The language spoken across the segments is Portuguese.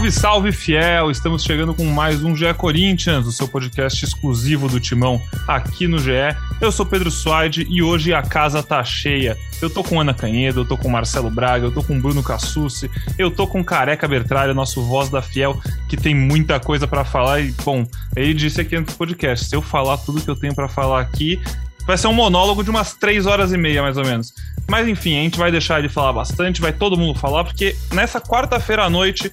Salve, salve, fiel! Estamos chegando com mais um GE Corinthians, o seu podcast exclusivo do Timão aqui no GE. Eu sou Pedro Suaide e hoje a casa tá cheia. Eu tô com Ana Canhedo, eu tô com Marcelo Braga, eu tô com Bruno Cassucci, eu tô com Careca Bertralha, nosso voz da fiel, que tem muita coisa para falar. E, bom, ele disse aqui no podcast: se eu falar tudo que eu tenho para falar aqui, vai ser um monólogo de umas três horas e meia, mais ou menos. Mas enfim, a gente vai deixar ele falar bastante, vai todo mundo falar, porque nessa quarta-feira à noite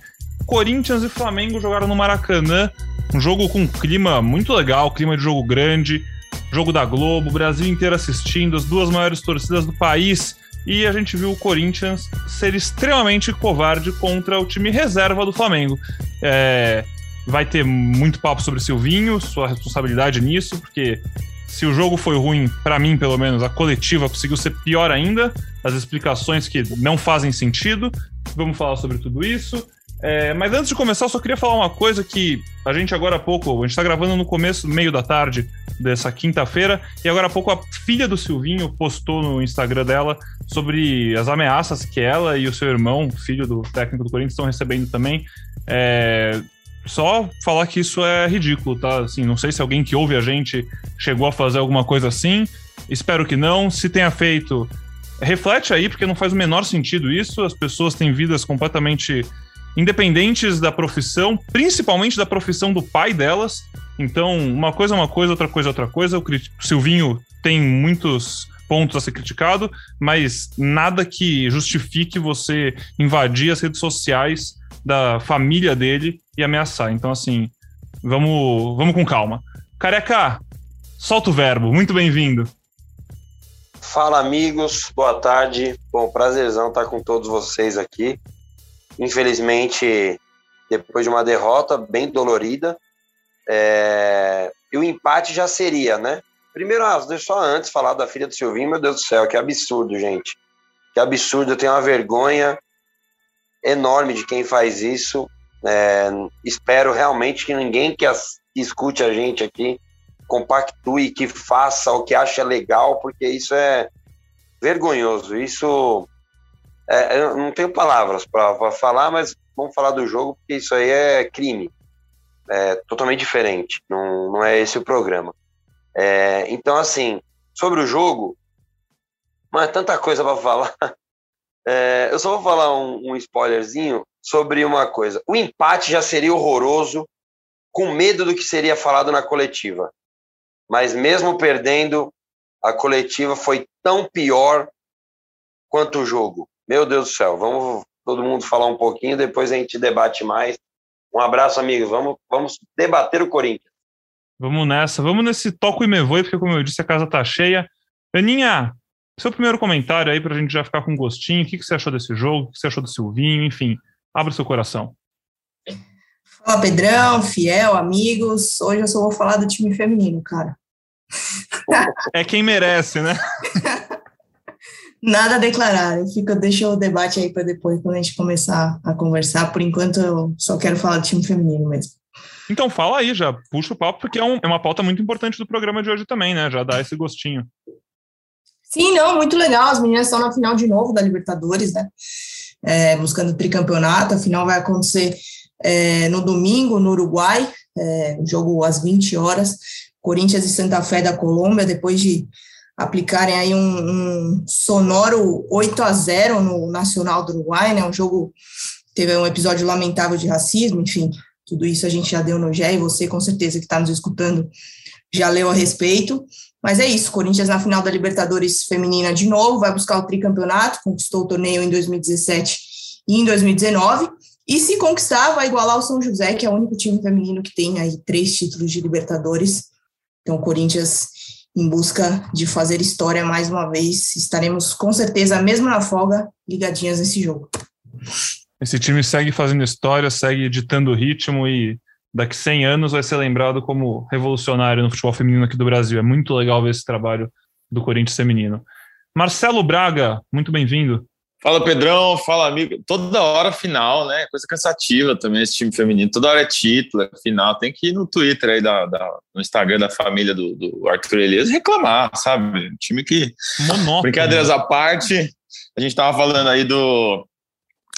Corinthians e Flamengo jogaram no Maracanã. Um jogo com clima muito legal, clima de jogo grande, jogo da Globo, Brasil inteiro assistindo, as duas maiores torcidas do país. E a gente viu o Corinthians ser extremamente covarde contra o time reserva do Flamengo. É, vai ter muito papo sobre Silvinho, sua responsabilidade nisso, porque se o jogo foi ruim, para mim pelo menos, a coletiva conseguiu ser pior ainda, as explicações que não fazem sentido. Vamos falar sobre tudo isso. É, mas antes de começar, eu só queria falar uma coisa que a gente agora há pouco, a gente tá gravando no começo, meio da tarde dessa quinta-feira, e agora há pouco a filha do Silvinho postou no Instagram dela sobre as ameaças que ela e o seu irmão, filho do técnico do Corinthians, estão recebendo também. É, só falar que isso é ridículo, tá? Assim, não sei se alguém que ouve a gente chegou a fazer alguma coisa assim. Espero que não. Se tenha feito, reflete aí, porque não faz o menor sentido isso. As pessoas têm vidas completamente independentes da profissão, principalmente da profissão do pai delas. Então, uma coisa é uma coisa, outra coisa é outra coisa. O Silvinho tem muitos pontos a ser criticado, mas nada que justifique você invadir as redes sociais da família dele e ameaçar. Então, assim, vamos, vamos com calma. Careca, solta o verbo. Muito bem-vindo. Fala, amigos. Boa tarde. Bom, prazerzão estar com todos vocês aqui. Infelizmente, depois de uma derrota bem dolorida, é... e o empate já seria, né? Primeiro, ah, deixa só antes falar da filha do Silvinho, meu Deus do céu, que absurdo, gente. Que absurdo, eu tenho uma vergonha enorme de quem faz isso. É... espero realmente que ninguém que as... escute a gente aqui compactue, que faça o que acha legal, porque isso é vergonhoso. Isso é, eu não tenho palavras para falar, mas vamos falar do jogo, porque isso aí é crime. É totalmente diferente. Não, não é esse o programa. É, então, assim, sobre o jogo, mas tanta coisa para falar. É, eu só vou falar um, um spoilerzinho sobre uma coisa. O empate já seria horroroso, com medo do que seria falado na coletiva. Mas mesmo perdendo, a coletiva foi tão pior quanto o jogo. Meu Deus do céu, vamos todo mundo falar um pouquinho, depois a gente debate mais. Um abraço, amigo. Vamos, vamos debater o Corinthians. Vamos nessa, vamos nesse toco e me voe, porque como eu disse, a casa tá cheia. Aninha, seu primeiro comentário aí pra gente já ficar com gostinho. O que, que você achou desse jogo? O que você achou do Silvinho? Enfim, abre o seu coração. Fala, Pedrão, fiel, amigos. Hoje eu só vou falar do time feminino, cara. É quem merece, né? Nada a declarar. Eu fico, deixa o debate aí para depois, quando a gente começar a conversar. Por enquanto, eu só quero falar do time feminino mesmo. Então fala aí, já puxa o papo, porque é, um, é uma pauta muito importante do programa de hoje também, né? Já dá esse gostinho. Sim, não, muito legal. As meninas estão na final de novo da Libertadores, né? É, buscando o tricampeonato. A final vai acontecer é, no domingo, no Uruguai, é, jogo às 20 horas. Corinthians e Santa Fé da Colômbia, depois de aplicarem aí um, um, sonoro 8 a 0 no Nacional do Uruguai, né? Um jogo teve um episódio lamentável de racismo, enfim, tudo isso a gente já deu no GE e você com certeza que está nos escutando já leu a respeito. Mas é isso, Corinthians na final da Libertadores feminina de novo, vai buscar o tricampeonato, conquistou o torneio em 2017 e em 2019. E se conquistar, vai igualar o São José, que é o único time feminino que tem aí três títulos de Libertadores. Então, o Corinthians em busca de fazer história mais uma vez. Estaremos com certeza, mesmo na folga, ligadinhas nesse jogo. Esse time segue fazendo história, segue ditando ritmo e daqui 100 anos vai ser lembrado como revolucionário no futebol feminino aqui do Brasil. É muito legal ver esse trabalho do Corinthians feminino. Marcelo Braga, muito bem-vindo. Fala Pedrão, fala amigo. Toda hora final, né? Coisa cansativa também esse time feminino. Toda hora é título, é final. Tem que ir no Twitter aí, da, da no Instagram da família do, do Arthur Elias reclamar, sabe? time que. Monótono. Brincadeiras à parte, a gente tava falando aí do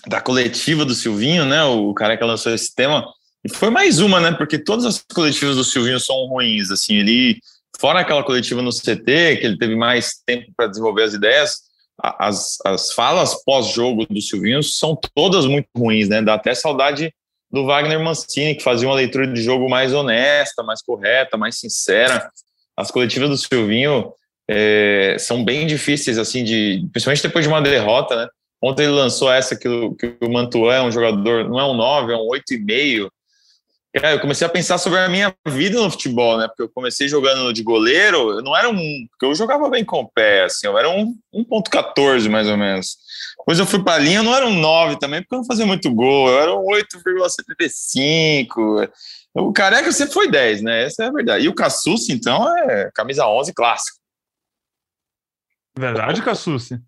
da coletiva do Silvinho, né? O cara que lançou esse tema. E foi mais uma, né? Porque todas as coletivas do Silvinho são ruins. Assim, ele, fora aquela coletiva no CT, que ele teve mais tempo para desenvolver as ideias, as, as falas pós-jogo do Silvinho são todas muito ruins, né? Dá até saudade do Wagner Mancini, que fazia uma leitura de jogo mais honesta, mais correta, mais sincera. As coletivas do Silvinho é, são bem difíceis, assim, de, principalmente depois de uma derrota, né? Ontem ele lançou essa que o, que o Mantuan é um jogador, não é um 9, é um 8,5. Cara, eu comecei a pensar sobre a minha vida no futebol, né? Porque eu comecei jogando de goleiro, eu não era um. Porque eu jogava bem com o pé, assim, eu era um 1,14 mais ou menos. Depois eu fui para a linha, eu não era um 9 também, porque eu não fazia muito gol, eu era um 8,75. O careca sempre foi 10, né? Essa é a verdade. E o Cassucci, então, é camisa 11 clássico. Verdade, Cassucci?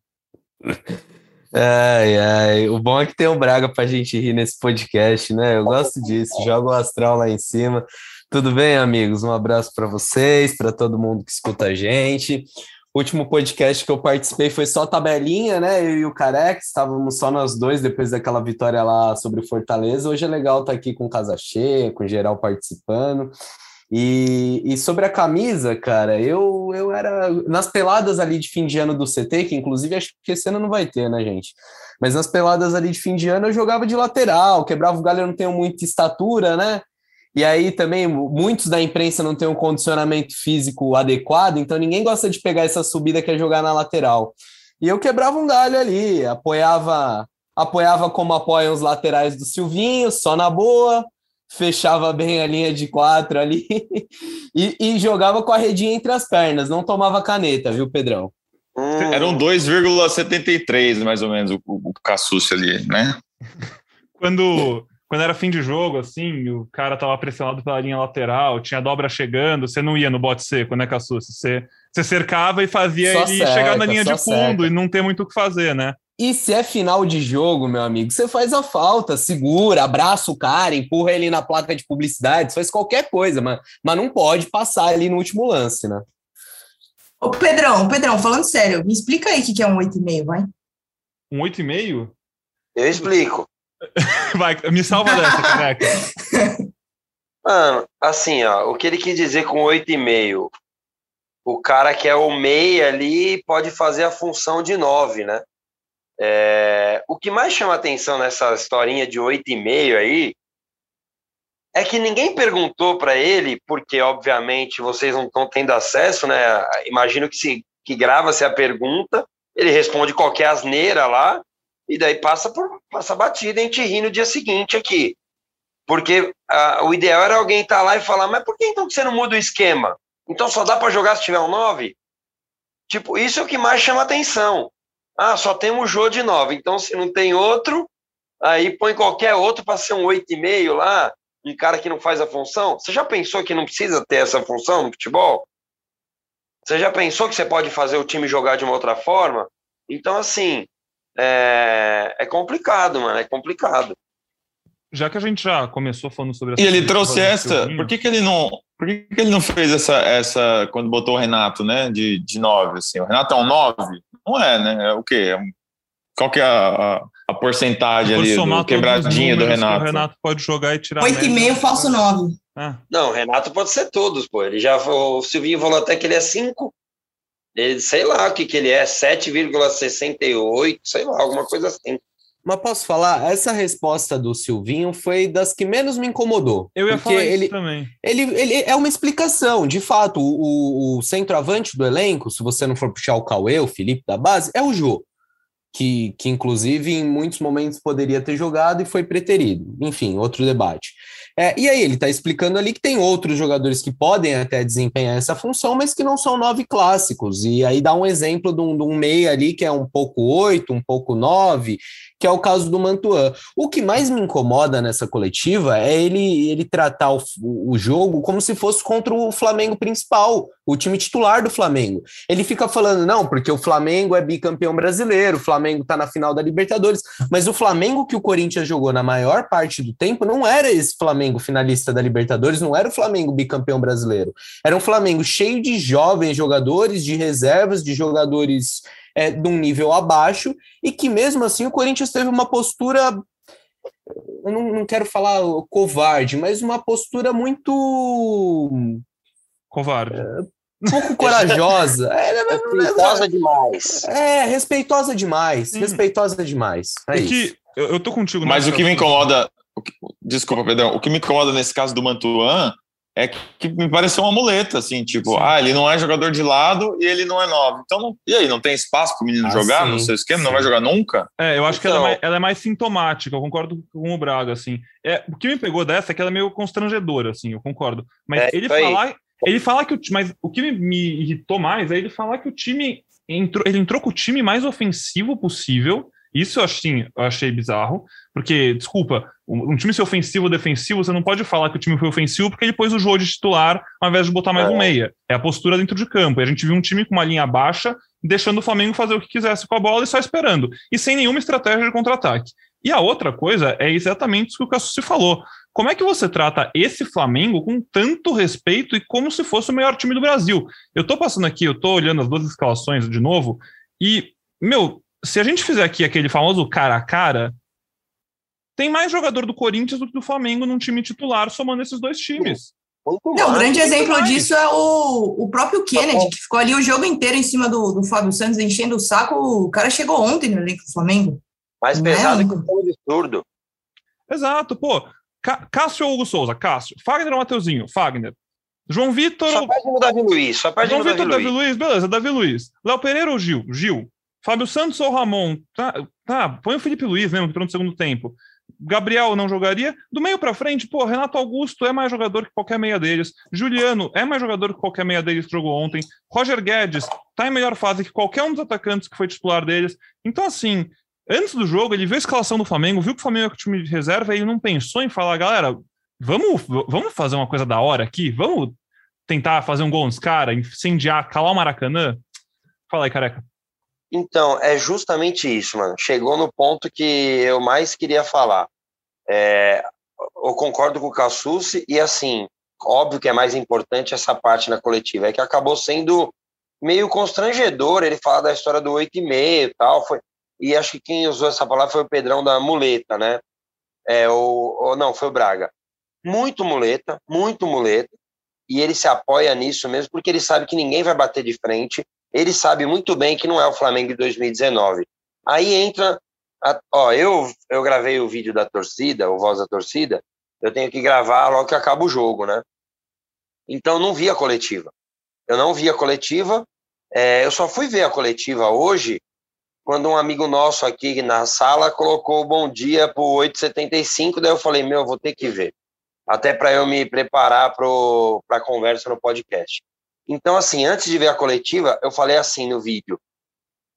Ai, ai. O bom é que tem o Braga pra gente rir nesse podcast, né? Eu gosto disso. Joga o astral lá em cima. Tudo bem, amigos? Um abraço para vocês, para todo mundo que escuta a gente. O último podcast que eu participei foi só tabelinha, né? Eu e o Carex estávamos só nós dois depois daquela vitória lá sobre o Fortaleza. Hoje é legal estar aqui com casa cheia, com geral participando. E, e, sobre a camisa, cara, eu, eu era. Nas peladas ali de fim de ano do CT, que inclusive acho que esse ano não vai ter, né, gente? Mas nas peladas ali de fim de ano eu jogava de lateral, quebrava o galho, eu não tenho muita estatura, né? E aí também muitos da imprensa não têm um condicionamento físico adequado, então ninguém gosta de pegar essa subida que é jogar na lateral. E eu quebrava um galho ali, apoiava apoiava como apoiam os laterais do Silvinho, só na boa, fechava bem a linha de quatro ali e, e, jogava com a redinha entre as pernas, não tomava caneta, viu, Pedrão? Hum. Era um 2,73 mais ou menos o, o ali, né? Quando, quando era fim de jogo, assim, o cara tava pressionado pela linha lateral, tinha dobra chegando, você não ia no bote seco, né, Cassucci? Você, você cercava e fazia só ele cerca, chegar na linha de fundo cerca. e não ter muito o que fazer, né? E se é final de jogo, meu amigo, você faz a falta, segura, abraça o cara, empurra ele na placa de publicidade, faz qualquer coisa, mas, mas não pode passar ali no último lance, né? Ô, Pedrão, Pedrão, falando sério, me explica aí o que é um 8,5, vai. Um 8,5? Eu explico. vai, me salva dessa, careca. Mano, assim, ó, o que ele quis dizer com 8,5? O cara que é o meia ali pode fazer a função de 9, né? É, o que mais chama atenção nessa historinha de oito e meio aí é que ninguém perguntou para ele, porque obviamente vocês não estão tendo acesso, né? Imagino que se que grava-se a pergunta, ele responde qualquer asneira lá e daí passa por passa batida e a gente ri no dia seguinte aqui. Porque a, o ideal era alguém estar tá lá e falar, mas por que então que você não muda o esquema? Então só dá para jogar se tiver um 9? Tipo, isso é o que mais chama atenção. Ah, só tem um Jô de 9. Então, se não tem outro, aí põe qualquer outro para ser um 8,5 lá, um cara que não faz a função. Você já pensou que não precisa ter essa função no futebol? Você já pensou que você pode fazer o time jogar de uma outra forma? Então, assim, é, é complicado, mano, é complicado. Já que a gente já começou falando sobre essa. E ele trouxe essa. Por que, que ele não. Por que, que ele não fez essa, essa quando botou o Renato, né? De, de 9, assim. O Renato é um 9? Não é, né? É o quê? É qual que é a, a, a porcentagem ali do quebradinha do Renato? O Renato pode jogar e tirar. 8,5 falso 9. Ah. Não, o Renato pode ser todos, pô. Ele já, o Silvinho falou até que ele é 5. Ele, sei lá o que, que ele é, 7,68, sei lá, alguma coisa assim. Mas posso falar, essa resposta do Silvinho foi das que menos me incomodou. Eu ia falar ele, também. Ele, ele é uma explicação, de fato, o, o centroavante do elenco, se você não for puxar o Cauê, o Felipe da base, é o Jô. Que, que inclusive em muitos momentos poderia ter jogado e foi preterido. Enfim, outro debate. É, e aí ele está explicando ali que tem outros jogadores que podem até desempenhar essa função, mas que não são nove clássicos. E aí dá um exemplo de um, de um meia ali que é um pouco oito, um pouco nove, que é o caso do Mantuan. O que mais me incomoda nessa coletiva é ele, ele tratar o, o jogo como se fosse contra o Flamengo principal, o time titular do Flamengo. Ele fica falando, não, porque o Flamengo é bicampeão brasileiro, o Flamengo tá na final da Libertadores, mas o Flamengo que o Corinthians jogou na maior parte do tempo não era esse Flamengo finalista da Libertadores, não era o Flamengo bicampeão brasileiro. Era um Flamengo cheio de jovens jogadores, de reservas, de jogadores é, de um nível abaixo, e que mesmo assim o Corinthians teve uma postura. Eu não, não quero falar covarde, mas uma postura muito. Covarde. É, pouco corajosa. É, respeitosa demais. É, respeitosa demais. Hum. Respeitosa demais. É, é que eu, eu tô contigo. Mas o que me incomoda. Desculpa, Pedrão. O que me incomoda nesse caso do Mantuan é que me pareceu uma muleta, assim, tipo, sim. ah, ele não é jogador de lado e ele não é novo. Então, não, e aí, não tem espaço para o menino ah, jogar sim, no seu esquema? Sim. Não vai jogar nunca? É, eu acho então... que ela é, mais, ela é, mais, sintomática, eu concordo com o Braga, assim. É, o que me pegou dessa é que ela é meio constrangedora, assim, eu concordo. Mas é, ele falar. Ele fala que o mas o que me, irritou mais é ele falar que o time entrou, ele entrou com o time mais ofensivo possível isso eu achei, eu achei bizarro, porque, desculpa, um time ser ofensivo ou defensivo, você não pode falar que o time foi ofensivo porque ele pôs o jogo de titular ao invés de botar mais um é. meia. É a postura dentro de campo. E a gente viu um time com uma linha baixa, deixando o Flamengo fazer o que quisesse com a bola e só esperando. E sem nenhuma estratégia de contra-ataque. E a outra coisa é exatamente isso que o se falou. Como é que você trata esse Flamengo com tanto respeito e como se fosse o melhor time do Brasil? Eu tô passando aqui, eu tô olhando as duas escalações de novo, e, meu, se a gente fizer aqui aquele famoso cara a cara, tem mais jogador do Corinthians do que do Flamengo num time titular, somando esses dois times. Não, o grande exemplo mais. disso é o, o próprio Kennedy, que ficou ali o jogo inteiro em cima do, do Fábio Santos, enchendo o saco. O cara chegou ontem no elenco do Flamengo. Mais Não pesado é? que o absurdo. Exato, pô. Cássio ou Hugo Souza? Cássio. Fagner ou Mateuzinho? Fagner. João Vitor. Só perde no Davi Luiz. Só perde João no Vitor, Davi Luiz. Luiz. Beleza, Davi Luiz. Léo Pereira ou Gil? Gil. Fábio Santos ou Ramon? Tá, tá, põe o Felipe Luiz mesmo, que entrou no segundo tempo. Gabriel não jogaria. Do meio para frente, pô, Renato Augusto é mais jogador que qualquer meia deles. Juliano é mais jogador que qualquer meia deles que jogou ontem. Roger Guedes tá em melhor fase que qualquer um dos atacantes que foi titular deles. Então, assim, antes do jogo, ele viu a escalação do Flamengo, viu que o Flamengo é o time de reserva e ele não pensou em falar, galera, vamos, vamos fazer uma coisa da hora aqui? Vamos tentar fazer um gol nos caras, incendiar, calar o Maracanã? Fala aí, careca. Então, é justamente isso, mano. Chegou no ponto que eu mais queria falar. É, eu concordo com o Cassucci e, assim, óbvio que é mais importante essa parte na coletiva, é que acabou sendo meio constrangedor ele falar da história do 8 e meio e tal, foi, e acho que quem usou essa palavra foi o Pedrão da muleta, né? É, ou, ou não, foi o Braga. Muito muleta, muito muleta, e ele se apoia nisso mesmo, porque ele sabe que ninguém vai bater de frente, ele sabe muito bem que não é o Flamengo de 2019. Aí entra, a, ó, eu, eu gravei o vídeo da torcida, o Voz da Torcida, eu tenho que gravar logo que acaba o jogo, né? Então não vi a coletiva. Eu não vi a coletiva, é, eu só fui ver a coletiva hoje quando um amigo nosso aqui na sala colocou bom dia para o 875, daí eu falei, meu, vou ter que ver. Até para eu me preparar para a conversa no podcast. Então, assim, antes de ver a coletiva, eu falei assim no vídeo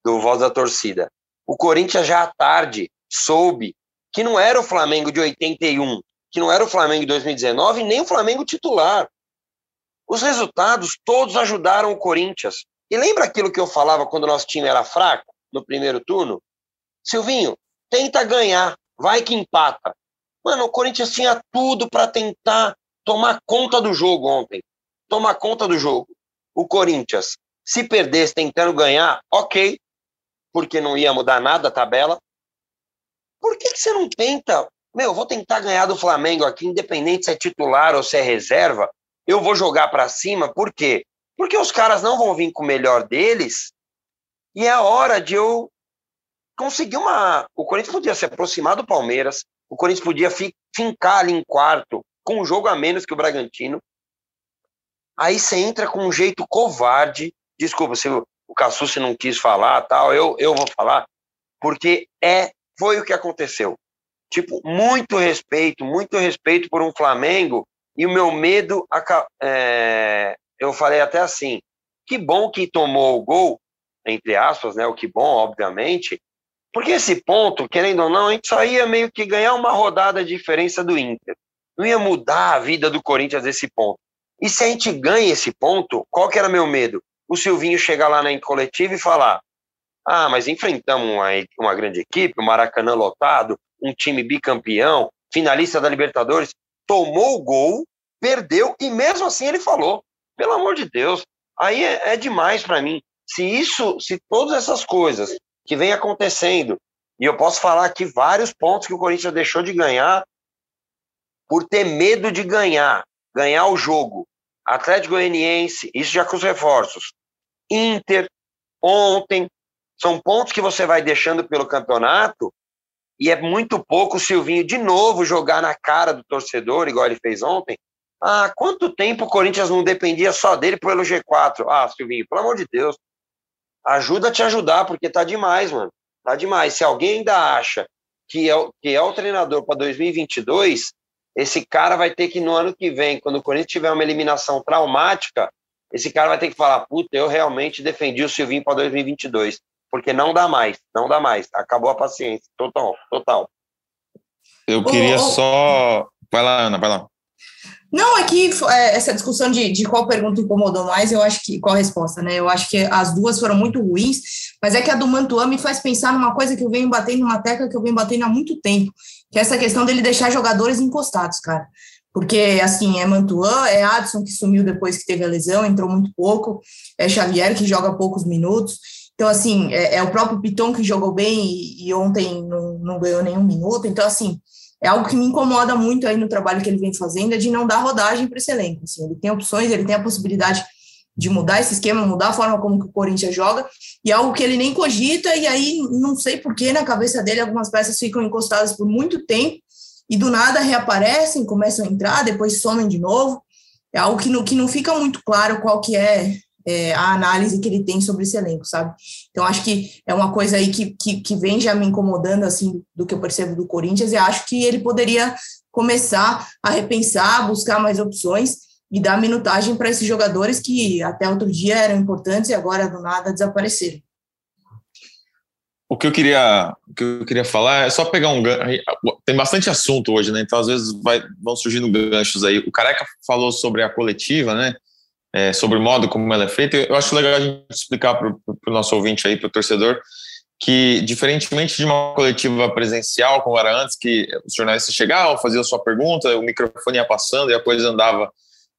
do Voz da Torcida. O Corinthians já à tarde soube que não era o Flamengo de 81, que não era o Flamengo de 2019, nem o Flamengo titular. Os resultados todos ajudaram o Corinthians. E lembra aquilo que eu falava quando o nosso time era fraco no primeiro turno? Silvinho, tenta ganhar, vai que empata. Mano, o Corinthians tinha tudo para tentar tomar conta do jogo ontem. Tomar conta do jogo o Corinthians se perdesse tentando ganhar, ok, porque não ia mudar nada a tabela. Por que, que você não tenta? Meu, vou tentar ganhar do Flamengo aqui, independente se é titular ou se é reserva. Eu vou jogar para cima, por quê? Porque os caras não vão vir com o melhor deles e é hora de eu conseguir uma. O Corinthians podia se aproximar do Palmeiras, o Corinthians podia fincar ali em quarto, com um jogo a menos que o Bragantino, Aí você entra com um jeito covarde. Desculpa se o, Cassucci não quis falar, tal, eu, eu vou falar, porque é foi o que aconteceu. Tipo, muito respeito, muito respeito por um Flamengo. E o meu medo, é, eu falei até assim: que bom que tomou o gol, entre aspas, né? O que bom, obviamente, porque esse ponto, querendo ou não, a gente só ia meio que ganhar uma rodada de diferença do Inter. Não ia mudar a vida do Corinthians esse ponto. E se a gente ganha esse ponto, qual que era meu medo? O Silvinho chegar lá na coletiva e falar: ah, mas enfrentamos uma, uma grande equipe, o Maracanã lotado, um time bicampeão, finalista da Libertadores, tomou o gol, perdeu e mesmo assim ele falou: pelo amor de Deus, aí é, é demais para mim. Se isso, se todas essas coisas que vem acontecendo, e eu posso falar aqui vários pontos que o Corinthians deixou de ganhar por ter medo de ganhar, ganhar o jogo. Atlético Goianiense, isso já com os reforços. Inter, ontem, são pontos que você vai deixando pelo campeonato e é muito pouco o Silvinho de novo jogar na cara do torcedor, igual ele fez ontem. Ah, quanto tempo o Corinthians não dependia só dele pelo G4? Ah, Silvinho, pelo amor de Deus. Ajuda a te ajudar, porque tá demais, mano. Tá demais. Se alguém ainda acha que é, que é o treinador para 2022, esse cara vai ter que, no ano que vem, quando o Corinthians tiver uma eliminação traumática, esse cara vai ter que falar: puta, eu realmente defendi o Silvinho para 2022 porque não dá mais, não dá mais. Acabou a paciência, total, total. Eu queria oh, oh. só. Vai lá, Ana, vai lá. Não, é que é, essa discussão de, de qual pergunta incomodou mais, eu acho que qual a resposta, né? Eu acho que as duas foram muito ruins, mas é que a do Mantuan me faz pensar numa coisa que eu venho batendo, numa tecla que eu venho batendo há muito tempo, que é essa questão dele deixar jogadores encostados, cara. Porque, assim, é Mantuan, é Adson que sumiu depois que teve a lesão, entrou muito pouco, é Xavier que joga poucos minutos. Então, assim, é, é o próprio Piton que jogou bem e, e ontem não, não, ganhou nenhum minuto. Então, assim, é algo que me incomoda muito aí no trabalho que ele vem fazendo, é de não dar rodagem para esse elenco. Assim, ele tem opções, ele tem a possibilidade de mudar esse esquema, mudar a forma como que o Corinthians joga, e é algo que ele nem cogita, e aí não sei por que na cabeça dele algumas peças ficam encostadas por muito tempo, e do nada reaparecem, começam a entrar, depois somem de novo. É algo que não, que não fica muito claro qual que é é, a análise que ele tem sobre esse elenco, sabe? Então, acho que é uma coisa aí que, que, que, vem já me incomodando, assim, do que eu percebo do Corinthians, e acho que ele poderia começar a repensar, buscar mais opções e dar minutagem para esses jogadores que até outro dia eram importantes e agora, do nada, desapareceram. O que eu queria, o que eu queria falar é só pegar um gancho. Tem bastante assunto hoje, né? Então, às vezes, vai, vão surgindo ganchos aí. O Careca falou sobre a coletiva, né? É, sobre o modo como ela é feita, eu acho legal a gente explicar para o nosso ouvinte aí, para o torcedor, que diferentemente de uma coletiva presencial, como era antes, que os jornalistas chegavam, faziam sua pergunta, o microfone ia passando e a coisa andava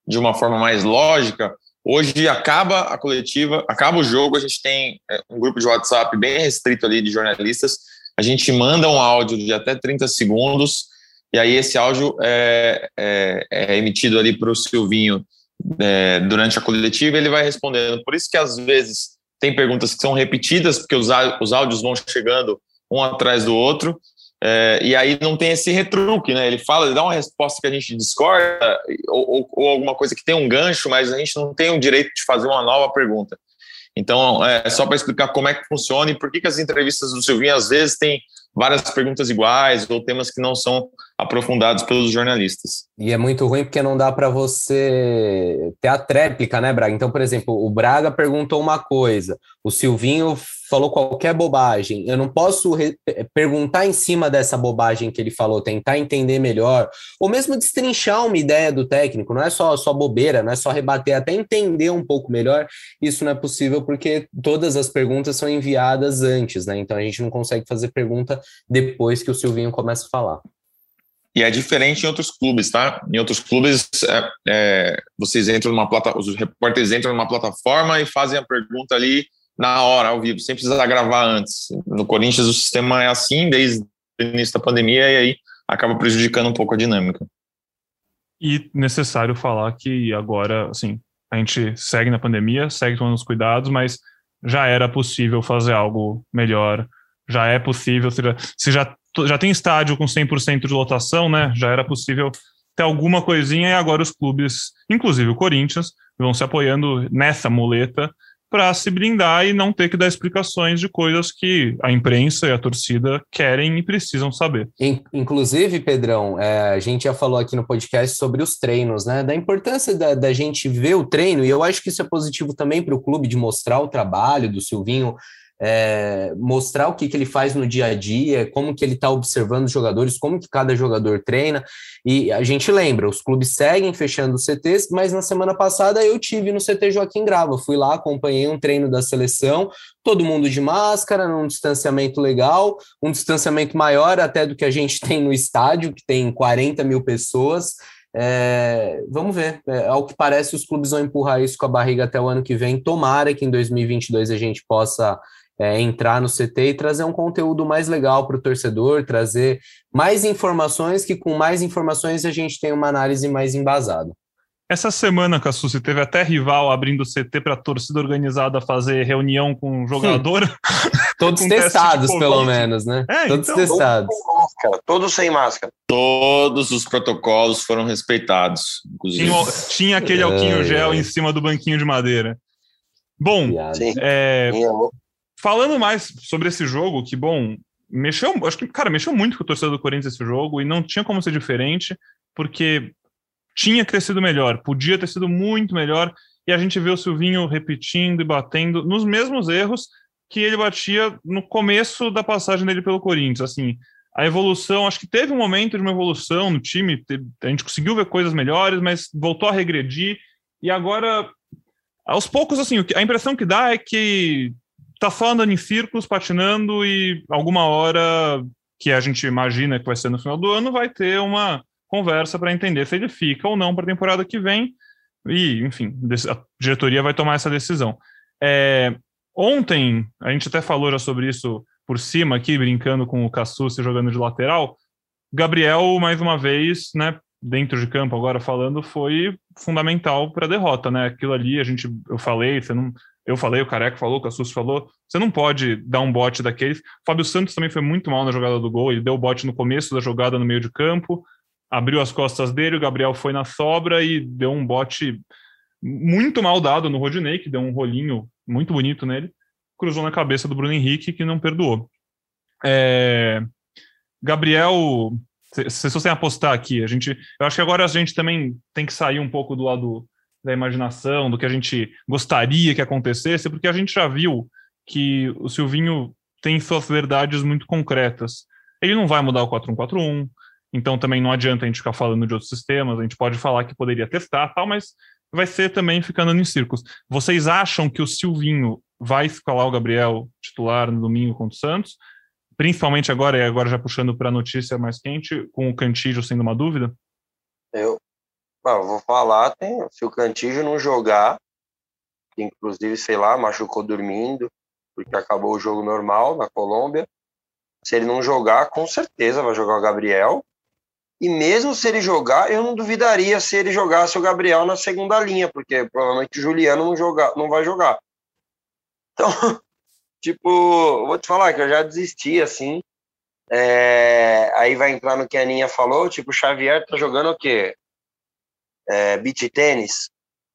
de uma forma mais lógica, hoje acaba a coletiva, acaba o jogo, a gente tem é, um grupo de WhatsApp bem restrito ali de jornalistas, a gente manda um áudio de até 30 segundos, e aí esse áudio é, é, é emitido ali para o Silvinho é, durante a coletiva, ele vai respondendo. Por isso que às vezes tem perguntas que são repetidas, porque os, os áudios vão chegando um atrás do outro, é, e aí não tem esse retruque, né? Ele fala, ele dá uma resposta que a gente discorda, ou, ou, ou, alguma coisa que tem um gancho, mas a gente não tem o direito de fazer uma nova pergunta. Então, é só para explicar como é que funciona e por que, que as entrevistas do Silvinho às vezes têm várias perguntas iguais ou temas que não são aprofundados pelos jornalistas. E é muito ruim porque não dá para você ter a tréplica, né, Braga? Então, por exemplo, o Braga perguntou uma coisa, o Silvinho falou qualquer bobagem. Eu não posso perguntar em cima dessa bobagem que ele falou, tentar entender melhor, ou mesmo destrinchar uma ideia do técnico. Não é só, só bobeira, não é só rebater, até entender um pouco melhor. Isso não é possível porque todas as perguntas são enviadas antes, né? Então a gente não consegue fazer pergunta depois que o Silvinho começa a falar. E é diferente em outros clubes, tá? Em outros clubes, é, é, vocês entram numa plataforma, os repórteres entram numa plataforma e fazem a pergunta ali na hora, ao vivo, sem precisar gravar antes. No Corinthians o sistema é assim desde o início da pandemia e aí acaba prejudicando um pouco a dinâmica. E necessário falar que agora, assim, a gente segue na pandemia, segue tomando os cuidados, mas já era possível fazer algo melhor, já é possível, se já, já tem estádio com 100% de lotação, né, já era possível ter alguma coisinha e agora os clubes, inclusive o Corinthians, vão se apoiando nessa muleta para se blindar e não ter que dar explicações de coisas que a imprensa e a torcida querem e precisam saber. Inclusive, Pedrão, é, a gente já falou aqui no podcast sobre os treinos, né? Da importância da, da gente ver o treino, e eu acho que isso é positivo também para o clube de mostrar o trabalho do Silvinho é, mostrar o que, que ele faz no dia a dia, como que ele está observando os jogadores, como que cada jogador treina. E a gente lembra, os clubes seguem fechando os CTs, mas na semana passada eu tive no CT Joaquim Grava, fui lá, acompanhei um treino da seleção, todo mundo de máscara, num distanciamento legal, um distanciamento maior até do que a gente tem no estádio, que tem 40 mil pessoas. É, vamos ver. É, ao que parece, os clubes vão empurrar isso com a barriga até o ano que vem. Tomara que em 2022 a gente possa é, entrar no CT e trazer um conteúdo mais legal para o torcedor, trazer mais informações, que com mais informações a gente tem uma análise mais embasada. Essa semana, Cassucci, teve até rival abrindo o CT para a torcida organizada fazer reunião com o jogador. Todos com testados, pelo menos, né? É, todos então, testados. Todos sem, máscara, todos sem máscara. Todos os protocolos foram respeitados. Tinha, tinha aquele alquinho gel em cima do banquinho de madeira. Bom, é, falando mais sobre esse jogo, que bom, mexeu, acho que, cara, mexeu muito com o torcedor do Corinthians esse jogo e não tinha como ser diferente, porque tinha crescido melhor, podia ter sido muito melhor, e a gente vê o Silvinho repetindo e batendo nos mesmos erros que ele batia no começo da passagem dele pelo Corinthians, assim, a evolução, acho que teve um momento de uma evolução no time, a gente conseguiu ver coisas melhores, mas voltou a regredir, e agora, aos poucos, assim, a impressão que dá é que tá só andando em círculos, patinando e alguma hora que a gente imagina que vai ser no final do ano, vai ter uma conversa para entender se ele fica ou não para a temporada que vem. E, enfim, a diretoria vai tomar essa decisão. É, ontem, a gente até falou já sobre isso por cima aqui, brincando com o Cassucci jogando de lateral. Gabriel, mais uma vez, né, dentro de campo agora falando, foi fundamental para a derrota, né? Aquilo ali, a gente, eu falei, você não, eu falei, o Careca falou, o Cassus falou, você não pode dar um bote daqueles. Fábio Santos também foi muito mal na jogada do gol, ele deu o bote no começo da jogada no meio de campo, abriu as costas dele, o Gabriel foi na sobra e deu um bote muito mal dado no Rodinei, que deu um rolinho muito bonito nele, cruzou na cabeça do Bruno Henrique, que não perdoou. É... Gabriel, se vocês apostar aqui, a gente, eu acho que agora a gente também tem que sair um pouco do lado da imaginação, do que a gente gostaria que acontecesse, porque a gente já viu que o Silvinho tem suas verdades muito concretas. Ele não vai mudar o 4141, então também não adianta a gente ficar falando de outros sistemas, a gente pode falar que poderia testar, tal, mas vai ser também ficando em círculos. Vocês acham que o Silvinho vai escalar o Gabriel titular no domingo contra o Santos? Principalmente agora, e agora já puxando para a notícia mais quente, com o Cantígio sendo uma dúvida? Eu, Bom, vou falar, tem, se o Cantígio não jogar, que inclusive, sei lá, machucou dormindo, porque acabou o jogo normal na Colômbia. Se ele não jogar, com certeza vai jogar o Gabriel. E mesmo se ele jogar, eu não duvidaria se ele jogasse o Gabriel na segunda linha, porque provavelmente o Juliano não, joga, não vai jogar. Então, tipo, vou te falar que eu já desisti, assim. É, aí vai entrar no que a Aninha falou, tipo, o Xavier tá jogando o quê? É, beach tênis,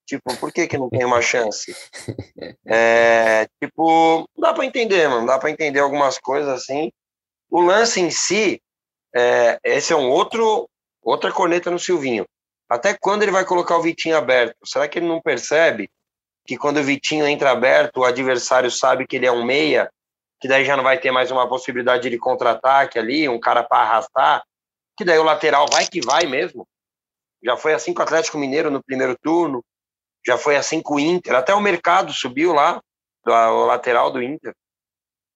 tipo, por que que não tem uma chance? É, tipo, dá para entender, mano, dá para entender algumas coisas assim. O lance em si, é, esse é um outro, outra corneta no Silvinho. Até quando ele vai colocar o Vitinho aberto? Será que ele não percebe que quando o Vitinho entra aberto, o adversário sabe que ele é um meia, que daí já não vai ter mais uma possibilidade de contra-ataque ali, um cara para arrastar, que daí o lateral vai que vai mesmo. Já foi assim com o Atlético Mineiro no primeiro turno, já foi assim com o Inter, até o mercado subiu lá, o lateral do Inter.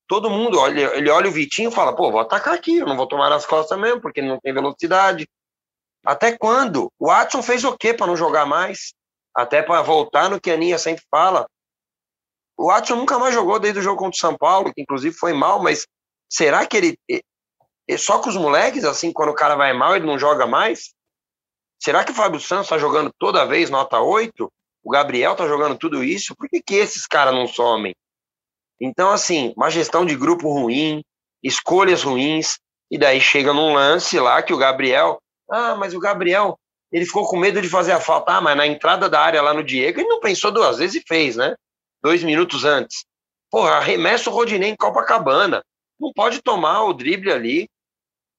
Todo mundo olha, ele olha o Vitinho e fala: pô, vou atacar aqui, eu não vou tomar nas costas mesmo, porque ele não tem velocidade. Até quando? O Watson fez o quê para não jogar mais? Até para voltar no que a Aninha sempre fala. O Watson nunca mais jogou desde o jogo contra o São Paulo, que inclusive foi mal, mas será que ele. Só com os moleques, assim, quando o cara vai mal, ele não joga mais? Será que o Fábio Santos está jogando toda vez nota 8? O Gabriel está jogando tudo isso? Por que, que esses caras não somem? Então, assim, uma gestão de grupo ruim, escolhas ruins, e daí chega num lance lá que o Gabriel. Ah, mas o Gabriel, ele ficou com medo de fazer a falta. Ah, mas na entrada da área lá no Diego, ele não pensou duas vezes e fez, né? dois minutos antes. Porra, arremessa o Rodinei em Copacabana. Não pode tomar o drible ali.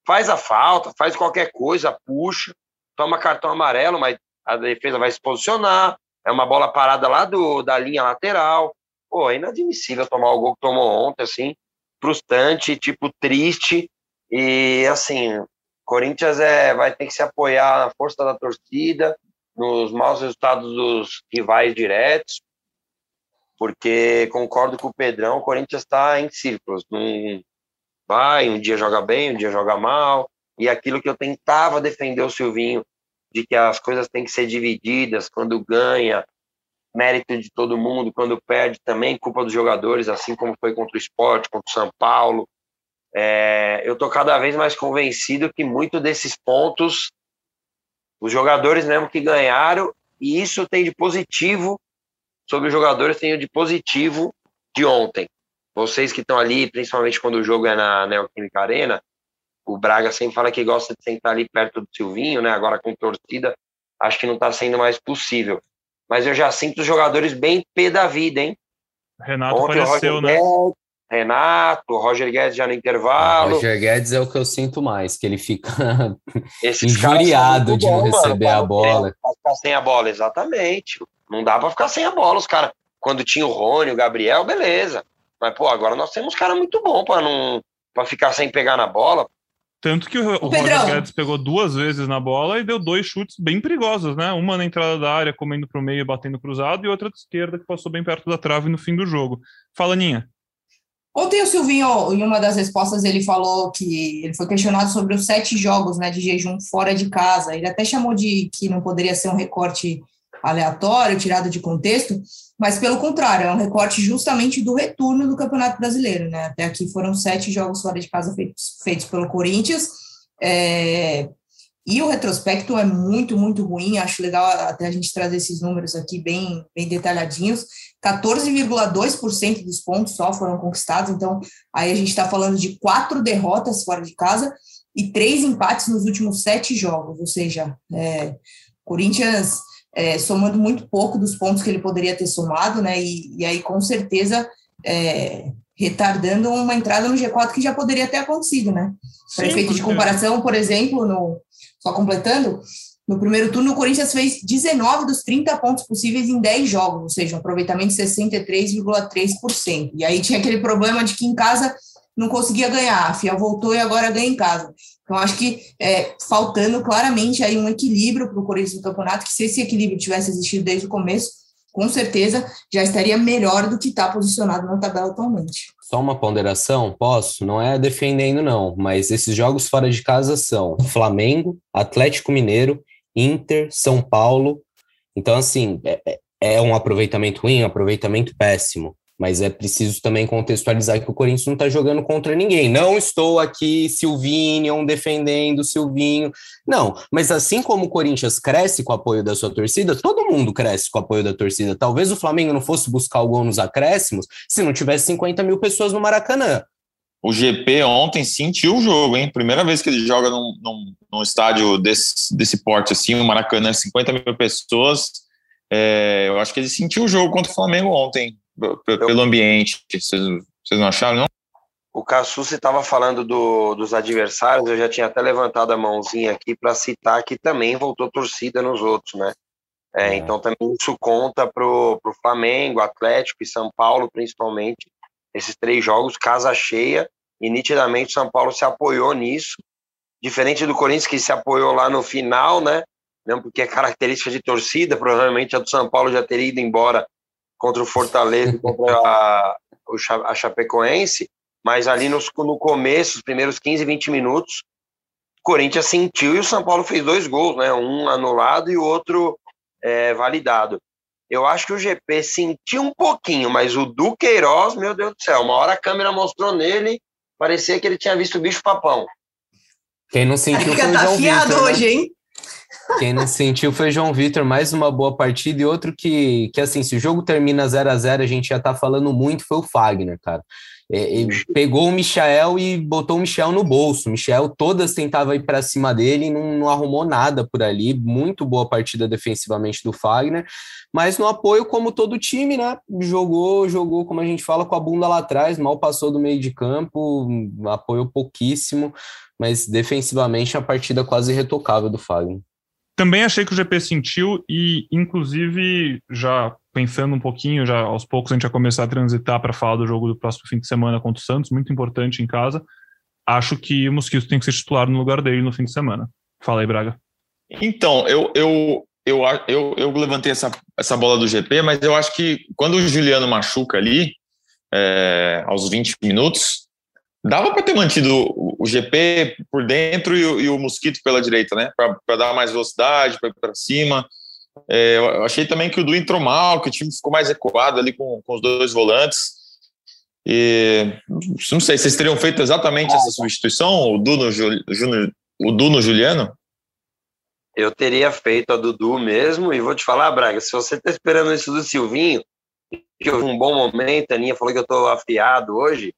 Faz a falta, faz qualquer coisa, puxa, toma cartão amarelo, mas a defesa vai se posicionar. É uma bola parada lá do, da linha lateral. Pô, é inadmissível tomar o gol que tomou ontem, assim, frustrante, tipo, triste. E, assim, Corinthians é, vai ter que se apoiar na força da torcida, nos maus resultados dos rivais diretos, porque concordo com o Pedrão, o Corinthians está em círculos. Não vai, um dia joga bem, um dia joga mal. E aquilo que eu tentava defender o Silvinho, de que as coisas têm que ser divididas, quando ganha, mérito de todo mundo, quando perde também, culpa dos jogadores, assim como foi contra o esporte, contra o São Paulo. É, eu tô cada vez mais convencido que muito desses pontos, os jogadores mesmo que ganharam, e isso tem de positivo sobre os jogadores, tem de positivo de ontem. Vocês que estão ali, principalmente quando o jogo é na Neoquímica Arena, o Braga sempre fala que gosta de sentar ali perto do Silvinho, né? Agora com torcida, acho que não está sendo mais possível. Mas eu já sinto os jogadores bem pé da vida, hein? Renato Ontem, apareceu, né? Renato, Roger Guedes já no intervalo. Roger Guedes é o que eu sinto mais, que ele fica injuriado de não receber mano, a bola. Ficar sem a bola, exatamente. Não dá para ficar sem a bola, os caras. Quando tinha o Rony, o Gabriel, beleza. Mas, pô, agora nós temos cara muito bom para não para ficar sem pegar na bola. Tanto que o, o Roger Guedes pegou duas vezes na bola e deu dois chutes bem perigosos, né? Uma na entrada da área, comendo para o meio e batendo cruzado, e outra de esquerda que passou bem perto da trave no fim do jogo. Fala, Ninha. Ontem o Silvinho, em uma das respostas, ele falou que ele foi questionado sobre os sete jogos né, de jejum fora de casa. Ele até chamou de que não poderia ser um recorte aleatório, tirado de contexto, mas pelo contrário, é um recorte justamente do retorno do Campeonato Brasileiro. Né? Até aqui foram sete jogos fora de casa feitos, feitos pelo Corinthians. É, e o retrospecto é muito, muito ruim. Acho legal até a gente trazer esses números aqui bem, bem detalhadinhos. 14,2% dos pontos só foram conquistados. Então, aí a gente está falando de quatro derrotas fora de casa e três empates nos últimos sete jogos. Ou seja, é, Corinthians é, somando muito pouco dos pontos que ele poderia ter somado, né? E, e aí, com certeza, é, retardando uma entrada no G4 que já poderia ter acontecido, né? Para efeito de comparação, por exemplo, no, só completando, no primeiro turno, o Corinthians fez 19 dos 30 pontos possíveis em 10 jogos, ou seja, um aproveitamento de 63,3%. E aí tinha aquele problema de que em casa não conseguia ganhar, a FIA voltou e agora ganha em casa. Então, acho que é, faltando claramente aí um equilíbrio para o Corinthians no campeonato, que se esse equilíbrio tivesse existido desde o começo, com certeza já estaria melhor do que está posicionado na tabela atualmente. Só uma ponderação, posso? Não é defendendo, não, mas esses jogos fora de casa são Flamengo, Atlético Mineiro, Inter, São Paulo. Então, assim, é, é, é um aproveitamento ruim, um aproveitamento péssimo. Mas é preciso também contextualizar que o Corinthians não está jogando contra ninguém. Não estou aqui, Silvinho, defendendo Silvinho. Não, mas assim como o Corinthians cresce com o apoio da sua torcida, todo mundo cresce com o apoio da torcida. Talvez o Flamengo não fosse buscar o gol nos acréscimos se não tivesse 50 mil pessoas no Maracanã. O GP ontem sentiu o jogo, hein? Primeira vez que ele joga num, num, num estádio desse, desse porte assim, o Maracanã, 50 mil pessoas. É, eu acho que ele sentiu o jogo contra o Flamengo ontem pelo ambiente. Vocês, vocês não acharam, não? O Cassucci estava falando do, dos adversários, eu já tinha até levantado a mãozinha aqui para citar que também voltou torcida nos outros, né? É, é. Então também isso conta para o Flamengo, Atlético e São Paulo, principalmente, esses três jogos, casa cheia, e nitidamente São Paulo se apoiou nisso, diferente do Corinthians que se apoiou lá no final, né? Não porque é característica de torcida, provavelmente a do São Paulo já teria ido embora contra o Fortaleza, contra a, a Chapecoense, mas ali no, no começo, os primeiros 15, 20 minutos, o Corinthians sentiu e o São Paulo fez dois gols, né? Um anulado e o outro é, validado. Eu acho que o GP sentiu um pouquinho, mas o Duqueiroz, meu Deus do céu, uma hora a câmera mostrou nele, parecia que ele tinha visto o bicho papão. Quem não sentiu foi o tá João Vitor, né? hoje, hein? Quem não sentiu foi João Vitor, mais uma boa partida e outro que, que assim, se o jogo termina 0 a 0 a gente já tá falando muito, foi o Fagner, cara. É, pegou o Michel e botou o Michel no bolso. O Michel todas tentava ir para cima dele e não, não, arrumou nada por ali. Muito boa partida defensivamente do Fagner, mas no apoio, como todo time, né? Jogou, jogou, como a gente fala, com a bunda lá atrás, mal passou do meio de campo, apoiou pouquíssimo, mas defensivamente a partida quase retocável do Fagner. Também achei que o GP sentiu e, inclusive, já pensando um pouquinho, já aos poucos a gente vai começar a transitar para falar do jogo do próximo fim de semana contra o Santos, muito importante em casa. Acho que o Mosquito tem que ser titular no lugar dele no fim de semana. Fala aí, Braga. Então, eu, eu, eu, eu, eu levantei essa, essa bola do GP, mas eu acho que quando o Juliano machuca ali, é, aos 20 minutos, dava para ter mantido o, GP por dentro e o, e o Mosquito pela direita, né? Para dar mais velocidade, para ir para cima. É, eu achei também que o Du entrou mal, que o time ficou mais ecoado ali com, com os dois volantes. E não sei, vocês teriam feito exatamente essa substituição, o Du no, o Du no Juliano? Eu teria feito a Dudu mesmo, e vou te falar, Braga, se você está esperando isso do Silvinho, que houve um bom momento, a Aninha falou que eu estou afiado hoje,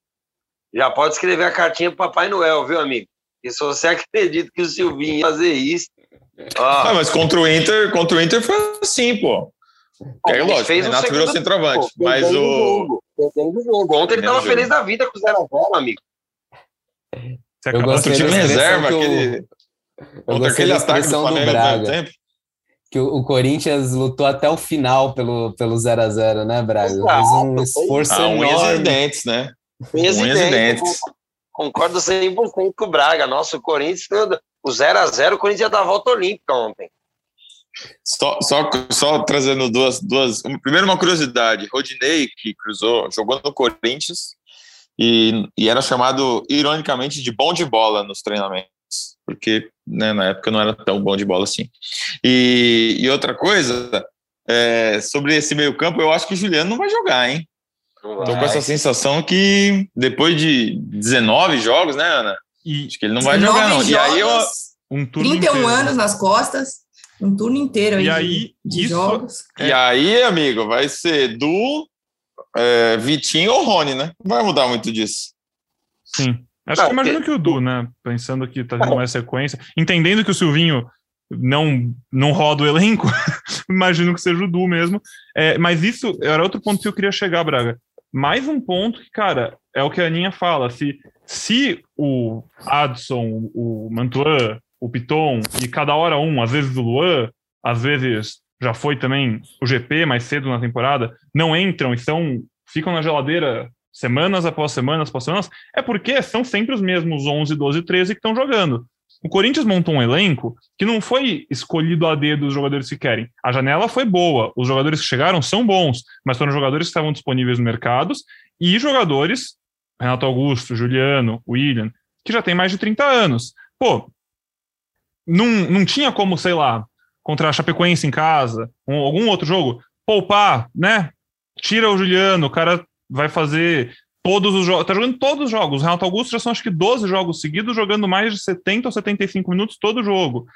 já pode escrever a cartinha para Papai Noel, viu, amigo? E se você acredita que o Silvinho ia fazer isso. Ó, ah, mas contra o Inter, contra o Inter foi assim, pô. É lógico, fez o Renato virou centroavante. Pô, mas o. Jogo, do jogo. Ontem ele tava feliz da vida com o 0x0, amigo. Você eu gostei time reserva, aquele. Eu gostei da expressão do, do Braga. Que o, o, Corinthians lutou até o final pelo 0x0, pelo 0 0 né, Braga? Fez um esforço ah, enorme. e dentes, né? Presidente, concordo 100% com o Braga. Nossa, o Corinthians, o 0x0, o Corinthians ia dar a volta olímpica ontem. Só, só, só trazendo duas, duas. Primeiro, uma curiosidade: Rodinei, que cruzou, jogou no Corinthians e, e era chamado, ironicamente, de bom de bola nos treinamentos, porque né, na época não era tão bom de bola assim. E, e outra coisa, é, sobre esse meio-campo, eu acho que o Juliano não vai jogar, hein? Tô com essa sensação que depois de 19 jogos, né, Ana? E Acho que ele não vai jogar, não. Jogos, e aí eu. Um turno 31 inteiro. anos nas costas, um turno inteiro aí, e aí de, isso, jogos. É... E aí, amigo, vai ser do é, Vitinho ou Rony, né? Não vai mudar muito disso. Sim. Acho que imagino que o Du, né? Pensando que tá tendo uma sequência, entendendo que o Silvinho não não roda o elenco, imagino que seja o Du mesmo. É, mas isso era outro ponto que eu queria chegar, Braga mais um ponto que, cara, é o que a Aninha fala. Se, se o Adson, o Mantuan, o Piton e cada hora um, às vezes o Luan, às vezes já foi também o GP mais cedo na temporada, não entram e são, ficam na geladeira semanas após semanas após semanas, é porque são sempre os mesmos 11, 12, 13 que estão jogando. O Corinthians montou um elenco que não foi escolhido a dedo dos jogadores que querem. A janela foi boa, os jogadores que chegaram são bons, mas foram jogadores que estavam disponíveis no mercado e jogadores, Renato Augusto, Juliano, William, que já tem mais de 30 anos. Pô, não, não tinha como, sei lá, contra a Chapecoense em casa, um, algum outro jogo, poupar, né? Tira o Juliano, o cara vai fazer todos os jogos, tá jogando todos os jogos. O Renato Augusto já são acho que 12 jogos seguidos, jogando mais de 70 ou 75 minutos todo jogo.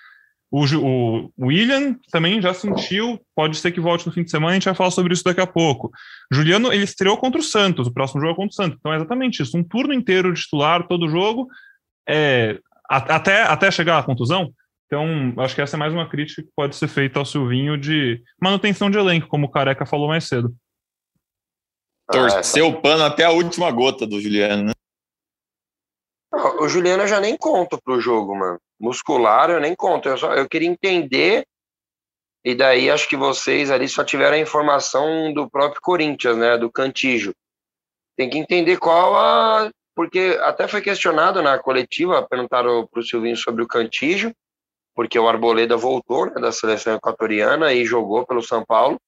O, o, William também já sentiu, pode ser que volte no fim de semana, a gente vai falar sobre isso daqui a pouco. Juliano, ele estreou contra o Santos, o próximo jogo é contra o Santos. Então é exatamente isso, um turno inteiro de titular, todo jogo, é, até, até chegar à contusão. Então, acho que essa é mais uma crítica que pode ser feita ao Silvinho de manutenção de elenco, como o Careca falou mais cedo. Torceu o pano até a última gota do Juliano, né? o Juliano eu já nem conto pro jogo, mano. Muscular eu nem conto. Eu, só, eu queria entender. E daí acho que vocês ali só tiveram a informação do próprio Corinthians, né? Do Cantijo. Tem que entender qual a. Porque até foi questionado na coletiva, perguntaram pro Silvinho sobre o Cantijo, porque o Arboleda voltou né, da seleção equatoriana e jogou pelo São Paulo.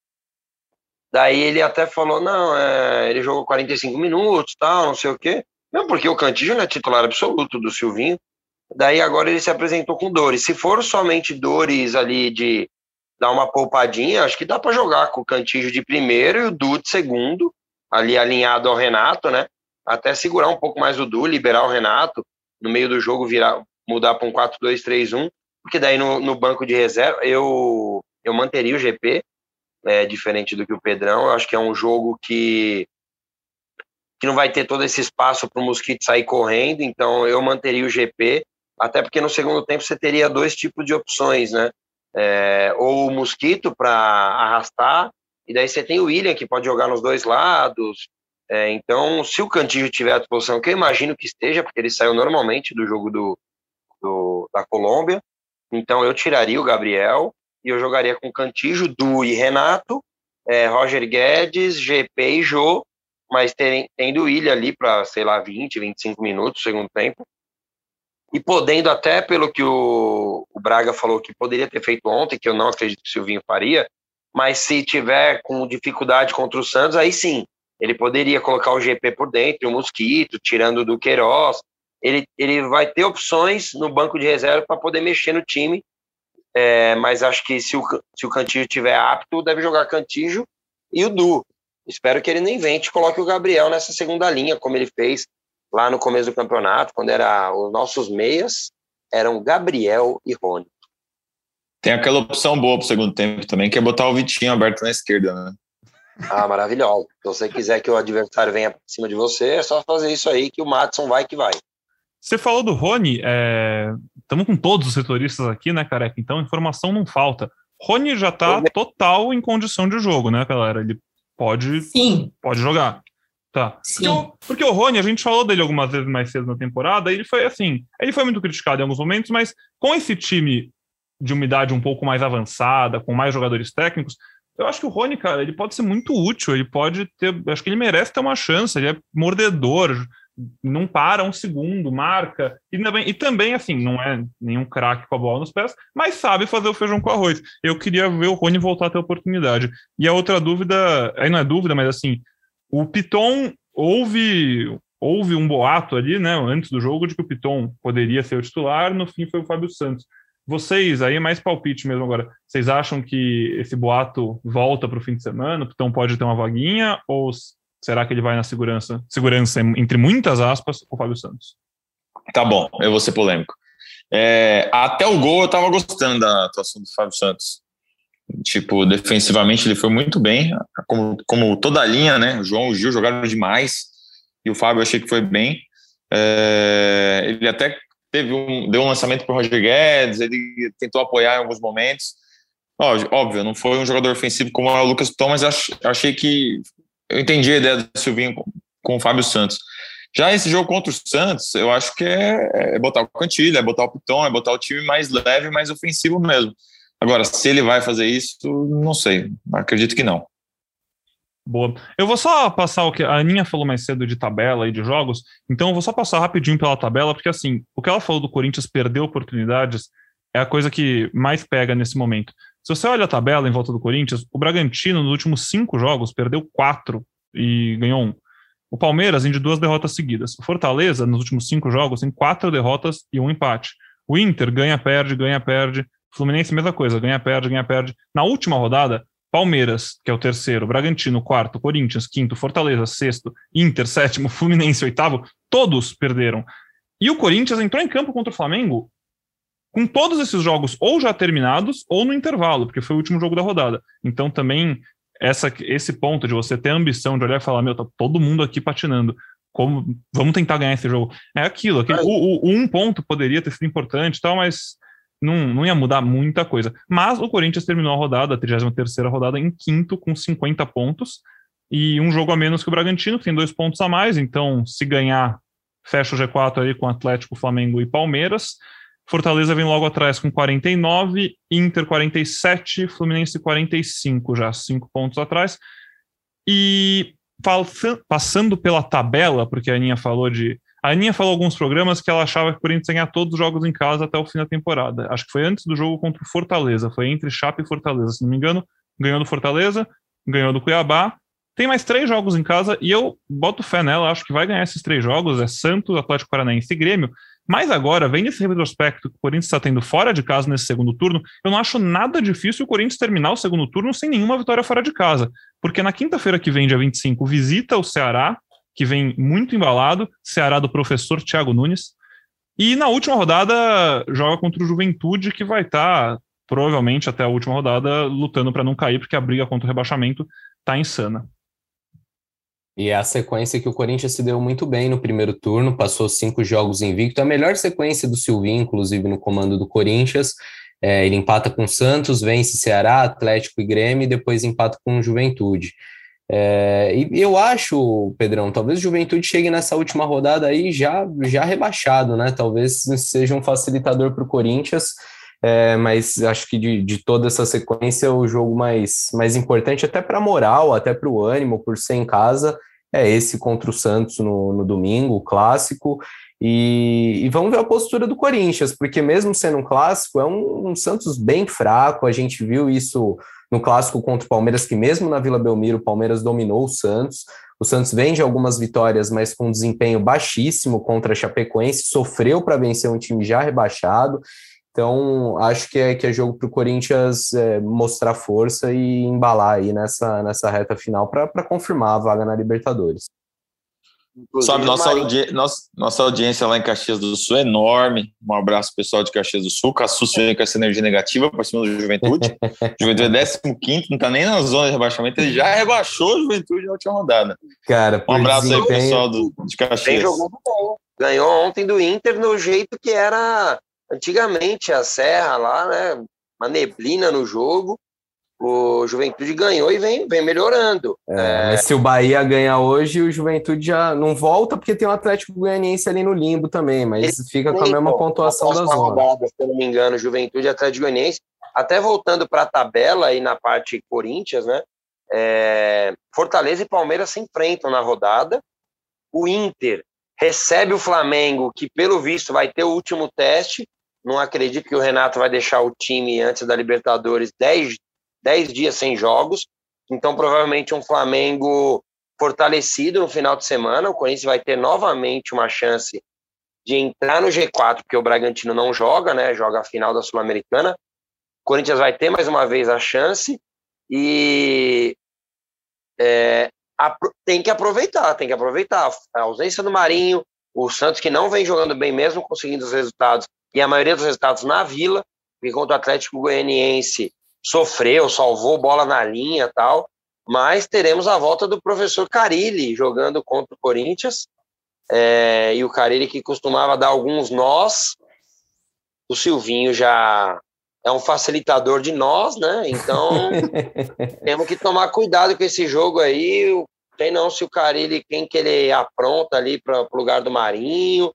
Daí ele até falou, não, é, ele jogou 45 minutos, tal, não sei o quê. Não, porque o Cantillo é titular absoluto do Silvinho. Daí agora ele se apresentou com dores. Se for somente dores ali de dar uma poupadinha, acho que dá para jogar com o Cantillo de primeiro e o Du de segundo, ali alinhado ao Renato, né? Até segurar um pouco mais o Du, liberar o Renato, no meio do jogo virar, mudar para um 4-2-3-1, porque daí no, no banco de reserva eu, eu manteria o GP, é, diferente do que o Pedrão. Eu acho que é um jogo que, que não vai ter todo esse espaço para o Mosquito sair correndo, então eu manteria o GP, até porque no segundo tempo você teria dois tipos de opções, né? É, ou o Mosquito para arrastar, e daí você tem o William que pode jogar nos dois lados. É, então, se o Cantillo tiver à disposição, que eu imagino que esteja, porque ele saiu normalmente do jogo do, do da Colômbia, então eu tiraria o Gabriel e eu jogaria com Cantillo, Du e Renato, é, Roger Guedes, GP e Jô, mas tem, tendo William ali para, sei lá, 20, 25 minutos, segundo tempo, e podendo até, pelo que o, o, Braga falou que poderia ter feito ontem, que eu não acredito que o Silvinho faria, mas se tiver com dificuldade contra o Santos, aí sim, ele poderia colocar o GP por dentro, o Mosquito, tirando do Queiroz, ele, ele vai ter opções no banco de reserva para poder mexer no time, é, mas acho que se o, se o Cantillo tiver apto, deve jogar Cantillo e o Du. Espero que ele nem invente, coloque o Gabriel nessa segunda linha, como ele fez lá no começo do campeonato, quando era os nossos meias eram Gabriel e Rony. Tem aquela opção boa para o segundo tempo também, que é botar o Vitinho aberto na esquerda, né? Ah, maravilhoso. Se você quiser que o adversário venha por cima de você, é só fazer isso aí que o Matson vai que vai. Você falou do Rony, estamos é... com todos os setoristas aqui, né, careca? Então informação não falta. Rony já está total em condição de jogo, né, galera? Ele pode, Sim. pode jogar. Tá. Porque o, porque o Rony, a gente falou dele algumas vezes mais cedo na temporada, ele foi assim, ele foi muito criticado em alguns momentos, mas com esse time de umidade um pouco mais avançada, com mais jogadores técnicos, eu acho que o Rony, cara, ele pode ser muito útil, ele pode ter, acho que ele merece ter uma chance, ele é mordedor, não para um segundo, marca, e também, e também assim, não é nenhum craque com a bola nos pés, mas sabe fazer o feijão com arroz. Eu queria ver o Rony voltar a ter oportunidade. E a outra dúvida, aí não é dúvida, mas assim, o Piton houve houve um boato ali, né, antes do jogo, de que o Piton poderia ser o titular, no fim foi o Fábio Santos. Vocês, aí é mais palpite mesmo agora, vocês acham que esse boato volta para o fim de semana, o Piton pode ter uma vaguinha, ou será que ele vai na segurança, segurança entre muitas aspas, com o Fábio Santos? Tá bom, eu vou ser polêmico. É, até o gol eu tava gostando da atuação do Fábio Santos. Tipo, defensivamente ele foi muito bem, como, como toda a linha, né? O João e o Gil jogaram demais e o Fábio eu achei que foi bem. É, ele até teve um, deu um lançamento para o Roger Guedes, ele tentou apoiar em alguns momentos. Óbvio, não foi um jogador ofensivo como é o Lucas Tom, mas achei que eu entendi a ideia do Silvinho com, com o Fábio Santos. Já esse jogo contra o Santos, eu acho que é, é botar o Cantilho, é botar o Piton, é botar o time mais leve, mais ofensivo mesmo. Agora, se ele vai fazer isso, não sei. Acredito que não. Boa. Eu vou só passar o que a Aninha falou mais cedo de tabela e de jogos, então eu vou só passar rapidinho pela tabela, porque assim, o que ela falou do Corinthians perder oportunidades é a coisa que mais pega nesse momento. Se você olha a tabela em volta do Corinthians, o Bragantino nos últimos cinco jogos perdeu quatro e ganhou um. O Palmeiras, em de duas derrotas seguidas. O Fortaleza, nos últimos cinco jogos, tem quatro derrotas e um empate. O Inter ganha, perde, ganha, perde. Fluminense, mesma coisa, ganha, perde, ganha, perde. Na última rodada, Palmeiras, que é o terceiro, Bragantino, quarto, Corinthians, quinto, Fortaleza, sexto, Inter, sétimo, Fluminense, oitavo, todos perderam. E o Corinthians entrou em campo contra o Flamengo com todos esses jogos ou já terminados ou no intervalo, porque foi o último jogo da rodada. Então também essa, esse ponto de você ter a ambição de olhar e falar, meu, tá todo mundo aqui patinando. Como, vamos tentar ganhar esse jogo. É aquilo, aquele, o, o, um ponto poderia ter sido importante tal, mas não, não ia mudar muita coisa. Mas o Corinthians terminou a rodada, a 33 rodada, em quinto, com 50 pontos, e um jogo a menos que o Bragantino, que tem dois pontos a mais, então se ganhar, fecha o G4 aí com Atlético, Flamengo e Palmeiras. Fortaleza vem logo atrás com 49, Inter 47, Fluminense 45, já cinco pontos atrás. E passando pela tabela, porque a Aninha falou de a Aninha falou alguns programas que ela achava que o Corinthians ia ganhar todos os jogos em casa até o fim da temporada. Acho que foi antes do jogo contra o Fortaleza, foi entre Chape e Fortaleza, se não me engano. Ganhou do Fortaleza, ganhou do Cuiabá. Tem mais três jogos em casa e eu boto fé nela, acho que vai ganhar esses três jogos: é Santos, Atlético Paranaense e Grêmio. Mas agora, vem esse retrospecto que o Corinthians está tendo fora de casa nesse segundo turno, eu não acho nada difícil o Corinthians terminar o segundo turno sem nenhuma vitória fora de casa. Porque na quinta-feira que vem, dia 25, visita o Ceará, que vem muito embalado, Ceará do professor Thiago Nunes. E na última rodada joga contra o Juventude, que vai estar, tá, provavelmente até a última rodada, lutando para não cair, porque a briga contra o rebaixamento está insana. E é a sequência que o Corinthians se deu muito bem no primeiro turno, passou cinco jogos invicto, a melhor sequência do Silvinho, inclusive no comando do Corinthians. É, ele empata com Santos, vence Ceará, Atlético e Grêmio, e depois empata com Juventude. É, e eu acho, Pedrão, talvez Juventude chegue nessa última rodada aí já, já rebaixado, né? Talvez seja um facilitador para o Corinthians, é, mas acho que de, de toda essa sequência, o jogo mais, mais importante, até para a moral, até para o ânimo, por ser em casa, é esse contra o Santos no, no domingo, o clássico. E, e, vamos ver a postura do Corinthians, porque mesmo sendo um clássico, é um, um Santos bem fraco. A gente viu isso no clássico contra o Palmeiras, que mesmo na Vila Belmiro, o Palmeiras dominou o Santos. O Santos vem de algumas vitórias, mas com desempenho baixíssimo contra a Chapecoense, sofreu para vencer um time já rebaixado. Então, acho que é, que é jogo para o Corinthians é, mostrar força e embalar aí nessa, nessa reta final para confirmar a vaga na Libertadores. Sabe, nossa, audi nossa, nossa audiência lá em Caxias do Sul é enorme. Um abraço pessoal de Caxias do Sul. Caçus vem com essa energia negativa para cima do Juventude. Juventude é 15, não está nem na zona de rebaixamento. Ele já rebaixou o Juventude na última rodada. Cara, um abraço desempenho... aí, pessoal do, de Caxias. Ganhou ontem do Inter no jeito que era antigamente a Serra lá, né? Uma neblina no jogo o Juventude ganhou e vem, vem melhorando. É, é... Mas se o Bahia ganhar hoje, o Juventude já não volta, porque tem o Atlético Goianiense ali no limbo também, mas Ele fica com a mesma pô, pontuação da zona. Rodada, se eu não me engano, Juventude e Atlético Goianiense. Até voltando para a tabela aí na parte Corinthians, né? É... Fortaleza e Palmeiras se enfrentam na rodada. O Inter recebe o Flamengo, que pelo visto vai ter o último teste. Não acredito que o Renato vai deixar o time antes da Libertadores 10 10 dias sem jogos, então provavelmente um Flamengo fortalecido no final de semana. O Corinthians vai ter novamente uma chance de entrar no G4, porque o Bragantino não joga, né? Joga a final da Sul-Americana. O Corinthians vai ter mais uma vez a chance e é, tem que aproveitar, tem que aproveitar. A ausência do Marinho, o Santos que não vem jogando bem mesmo conseguindo os resultados e a maioria dos resultados na Vila, enquanto o Atlético Goianiense sofreu, salvou bola na linha tal, mas teremos a volta do professor Carilli jogando contra o Corinthians, é, e o Carilli que costumava dar alguns nós, o Silvinho já é um facilitador de nós, né? Então temos que tomar cuidado com esse jogo aí. Tem não se o Carilli, quem que ele apronta ali para o lugar do Marinho.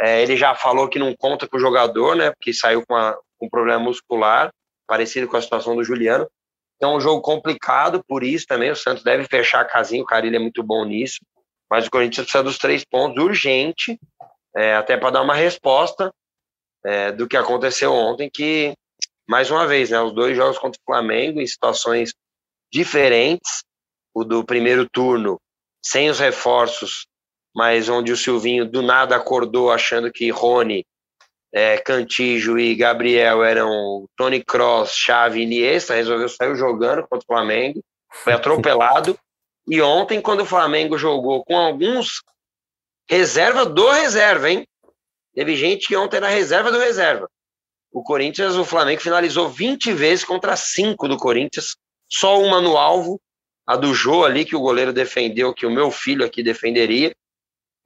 É, ele já falou que não conta com o jogador, né? Porque saiu com, a, com problema muscular parecido com a situação do Juliano. Então, é um jogo complicado, por isso também o Santos deve fechar a casinha, o Carilho é muito bom nisso, mas o Corinthians precisa dos três pontos urgente, é, até para dar uma resposta é, do que aconteceu ontem, que, mais uma vez, né, os dois jogos contra o Flamengo em situações diferentes, o do primeiro turno, sem os reforços, mas onde o Silvinho do nada acordou achando que Rony é, Cantijo e Gabriel eram Tony Cross, Chave e Iniesta, resolveu sair jogando contra o Flamengo, foi atropelado. e ontem, quando o Flamengo jogou com alguns reserva do reserva, hein? Teve gente que ontem era reserva do reserva. O Corinthians, o Flamengo finalizou 20 vezes contra 5 do Corinthians, só uma no alvo, a do Jô ali, que o goleiro defendeu, que o meu filho aqui defenderia.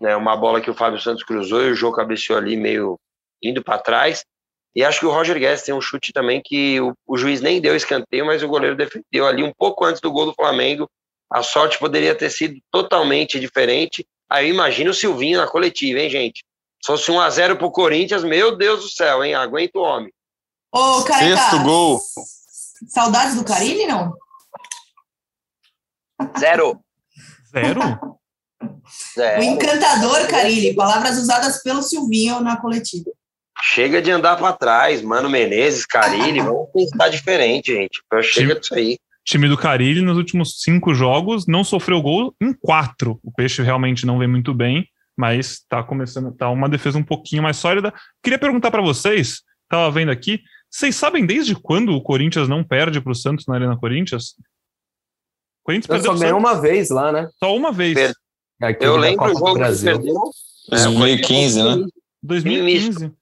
Né, uma bola que o Fábio Santos cruzou e o Jô cabeceou ali meio indo para trás. E acho que o Roger Guedes tem um chute também que o, o, juiz nem deu escanteio, mas o goleiro defendeu ali um pouco antes do gol do Flamengo. A sorte poderia ter sido totalmente diferente. Aí imagina o Silvinho na coletiva, hein, gente? Se fosse 1 a 0 pro Corinthians, meu Deus do céu, hein? Aguenta o homem. Ô, Careca, Sexto gol. Saudades do Carilli, não? Zero. Zero? Zero. O encantador Carilli, palavras usadas pelo Silvinho na coletiva. Chega de andar para trás, Mano Menezes, Carilli, vamos pensar diferente, gente. Chega disso aí. time do Carilli nos últimos cinco jogos não sofreu gol em quatro. O Peixe realmente não vem muito bem, mas tá começando, tá uma defesa um pouquinho mais sólida. Queria perguntar para vocês, tava vendo aqui, vocês sabem desde quando o Corinthians não perde para o Santos na Arena Corinthians? O Corinthians perdeu só ganhou uma vez lá, né? Só uma vez. Per... Eu lembro o jogo que perdeu. É, 2015, né? 2015.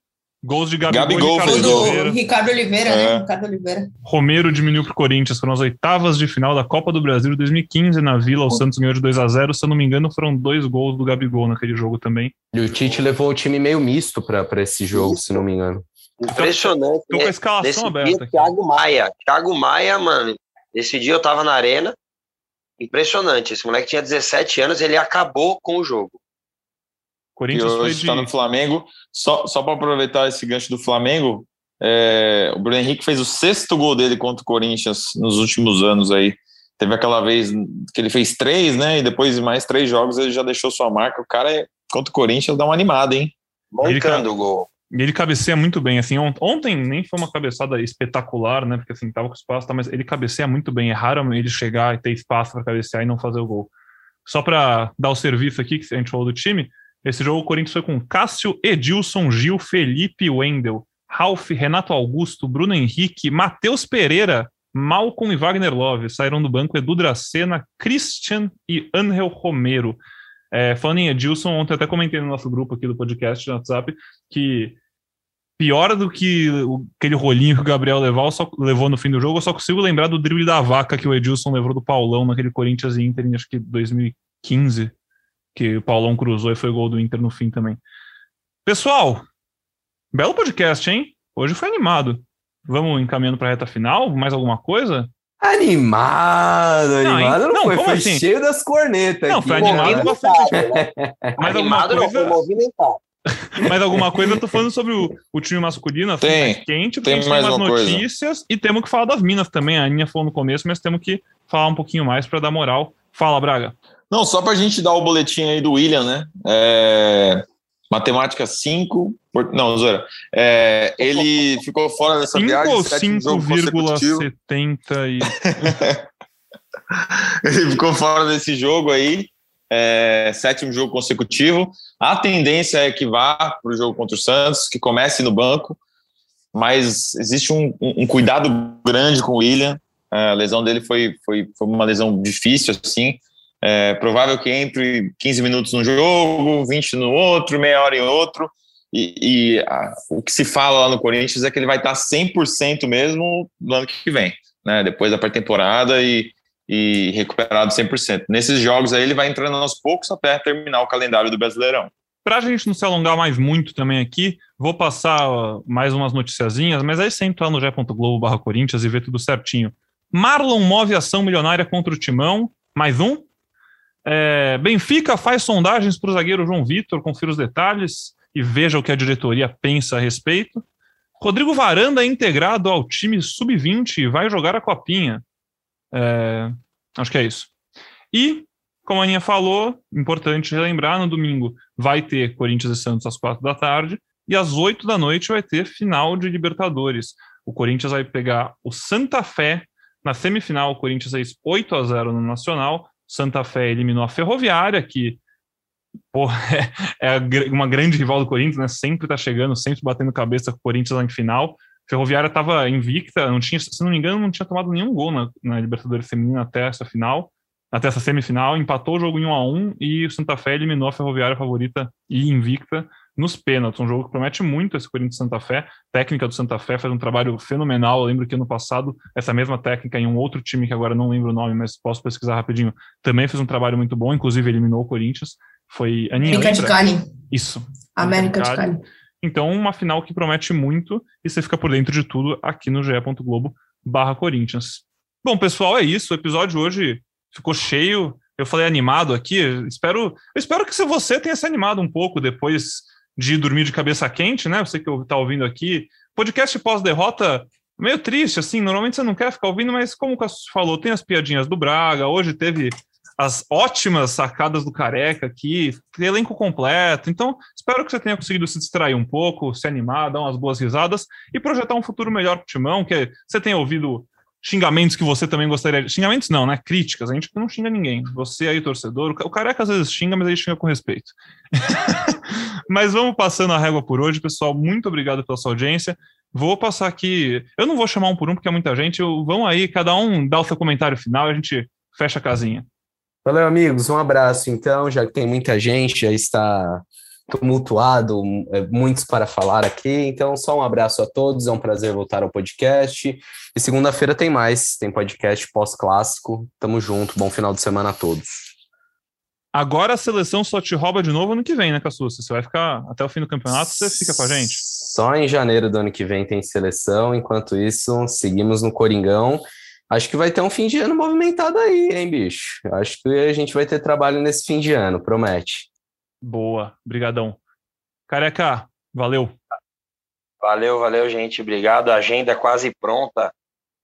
Gols de Gabigol, Gabigol Ricardo fez Oliveira. Ricardo Oliveira, É. né? Ricardo Oliveira. Romero diminuiu pro Corinthians, foram as oitavas de final da Copa do Brasil de 2015 na Vila. O Santos ganhou de 2 a 0 Se eu não me engano, foram dois gols do Gabigol naquele jogo também. E o Tite levou o time meio misto para esse jogo, se não me engano. Impressionante. Tô com a né? escalação Nesse aberta dia. Thiago Maia. Thiago Maia, mano. Esse dia eu tava na arena. Impressionante. Esse moleque tinha 17 anos, ele acabou com o jogo. Corinthians foi hoje de. está no Flamengo. Só, só para aproveitar esse gancho do Flamengo, é, o Bruno Henrique fez o sexto gol dele contra o Corinthians nos últimos anos aí. Teve aquela vez que ele fez três, né? E depois de mais três jogos ele já deixou sua marca. O cara é, contra o Corinthians dá uma animada, hein? Ele Mancando o gol. E ele cabeceia muito bem, assim, ont- ontem nem foi uma cabeçada espetacular, né, porque assim, tava com espaço, tá, mas ele cabeceia muito bem, é raro ele chegar e ter espaço para cabecear e não fazer o gol. Só para dar o serviço aqui, que a gente falou do time, esse jogo o Corinthians foi com Cássio, Edilson, Gil, Felipe, Wendel, Ralf, Renato Augusto, Bruno Henrique, Matheus Pereira, Malcolm e Wagner Love, saíram do banco Edu Dracena, Christian e Angel Romero. É, falando em Edilson, ontem até comentei no nosso grupo aqui do podcast no WhatsApp que pior do que aquele rolinho que o Gabriel levou, só, levou no fim do jogo, eu só consigo lembrar do drible da vaca que o Edilson levou do Paulão naquele Corinthians e Inter acho que 2015, que o Paulão cruzou e foi gol do Inter no fim também. Pessoal, belo podcast, hein? Hoje foi animado. Vamos encaminhando para a reta final? Mais alguma coisa? Animado, animado não, não, foi, foi assim? cheio das cornetas. Não, aqui. foi animado bastante. alguma Animado não, foi coisa? movimentado. Mais alguma coisa, eu tô falando sobre o, o time masculino, assim, Tem, mais quente, porque tem a gente mais tem umas uma coisa. notícias e temos que falar das minas também. A Aninha falou no começo, mas temos que falar um pouquinho mais para dar moral. Fala, Braga. Não, só para a gente dar o boletim aí do William, né? É, matemática 5. por- Não, Zora. É, ele ficou fora dessa 5 viagem. ou sétimo jogo consecutivo. 5,70 e... Ele ficou fora desse jogo aí. é, sétimo jogo consecutivo. A tendência é que vá para o jogo contra o Santos, que comece no banco, mas existe um, um- um cuidado grande com o William. É, a lesão dele foi, foi, foi uma lesão difícil, assim. É provável que entre 15 minutos no jogo, 20 no outro, meia hora em outro. E, e, a- o que se fala lá no Corinthians é que ele vai estar 100% mesmo no ano que vem, né? Depois da pré-temporada e, e recuperado 100%. Nesses jogos aí ele vai entrando aos poucos até terminar o calendário do Brasileirão. Para a gente não se alongar mais muito também aqui, vou passar mais umas noticiazinhas, mas aí você entra lá no g.globo barra Corinthians e vê tudo certinho. Marlon move ação milionária contra o Timão, mais um. É, Benfica faz sondagens para o zagueiro João Vitor, confira os detalhes e veja o que a diretoria pensa a respeito. Rodrigo Varanda é integrado ao time sub-20 e vai jogar a copinha. É, acho que é isso. E, como a Aninha falou, importante relembrar, no domingo vai ter Corinthians e Santos às quatro da tarde, e às oito da noite vai ter final de Libertadores. O Corinthians vai pegar o Santa Fé na semifinal. O Corinthians fez 8 a 0 no Nacional. Santa Fé eliminou a Ferroviária, que pô, é, gr- uma grande rival do Corinthians, né? Sempre tá chegando, sempre batendo cabeça com o Corinthians lá em final. Ferroviária estava invicta, não tinha, se não me engano, não tinha tomado nenhum gol na, na Libertadores Feminina até essa final, até essa semifinal, empatou o jogo em 1 a 1 e o Santa Fé eliminou a Ferroviária favorita e invicta nos pênaltis. Um jogo que promete muito esse Corinthians Santa Fé. A técnica do Santa Fé faz um trabalho fenomenal. Eu lembro que ano passado, essa mesma técnica em um outro time que agora não lembro o nome, mas posso pesquisar rapidinho, também fez um trabalho muito bom, inclusive eliminou o Corinthians. Foi Aninha, América de? Cali. Isso. América de Cali. Então, uma final que promete muito e você fica por dentro de tudo aqui no ge.globo barra Corinthians. Bom, pessoal, é isso. O episódio hoje ficou cheio. Eu falei animado aqui. Espero, eu espero que você tenha se animado um pouco depois de dormir de cabeça quente, né? Você que está ouvindo aqui. Podcast pós-derrota meio triste, assim. Normalmente você não quer ficar ouvindo, mas como o Cassius falou, tem as piadinhas do Braga. Hoje teve as ótimas sacadas do Careca aqui, elenco completo. Então, espero que você tenha conseguido se distrair um pouco, se animar, dar umas boas risadas e projetar um futuro melhor para o Timão, que você tenha ouvido xingamentos que você também gostaria. Xingamentos não, né? Críticas. A gente não xinga ninguém. Você aí, torcedor. O Careca às vezes xinga, mas ele xinga com respeito. mas vamos passando a régua por hoje, pessoal. Muito obrigado pela sua audiência. Vou passar aqui... Eu não vou chamar um por um, porque é muita gente. Eu... Vão aí, cada um dá o seu comentário final a gente fecha a casinha. Valeu, amigos. Um abraço. Então, já que tem muita gente, já está tumultuado, é, muitos para falar aqui. Então, só um abraço a todos, é um prazer voltar ao podcast. E segunda-feira tem mais, tem podcast pós-clássico. Tamo junto, bom final de semana a todos. Agora a seleção só te rouba de novo ano que vem, né, Cassucci? Você vai ficar até o fim do campeonato, você fica com a gente? Só em janeiro do ano que vem tem seleção, enquanto isso, seguimos no Coringão. Acho que vai ter um fim de ano movimentado aí, hein, bicho? Acho que a gente vai ter trabalho nesse fim de ano, promete. Boa, brigadão. Careca, valeu. Valeu, valeu, gente. Obrigado. A agenda é quase pronta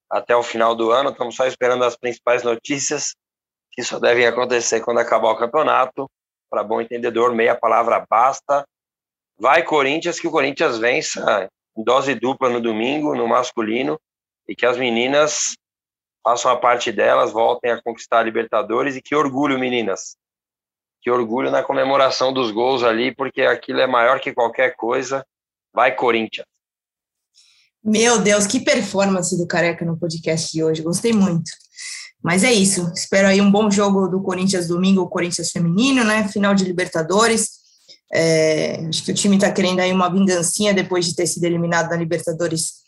até o final do ano. Estamos só esperando as principais notícias que só devem acontecer quando acabar o campeonato. Para bom entendedor, meia palavra basta. Vai Corinthians, que o Corinthians vença em dose dupla no domingo, no masculino, e que as meninas façam a parte delas, voltem a conquistar a Libertadores. E que orgulho, meninas que orgulho na comemoração dos gols ali, porque aquilo é maior que qualquer coisa. Vai, Corinthians. Meu Deus, que performance do Careca no podcast de hoje. Gostei muito. Mas é isso. Espero aí um bom jogo do Corinthians domingo, o Corinthians feminino, né? Final de Libertadores. É, acho que o time está querendo aí uma vingancinha depois de ter sido eliminado na Libertadores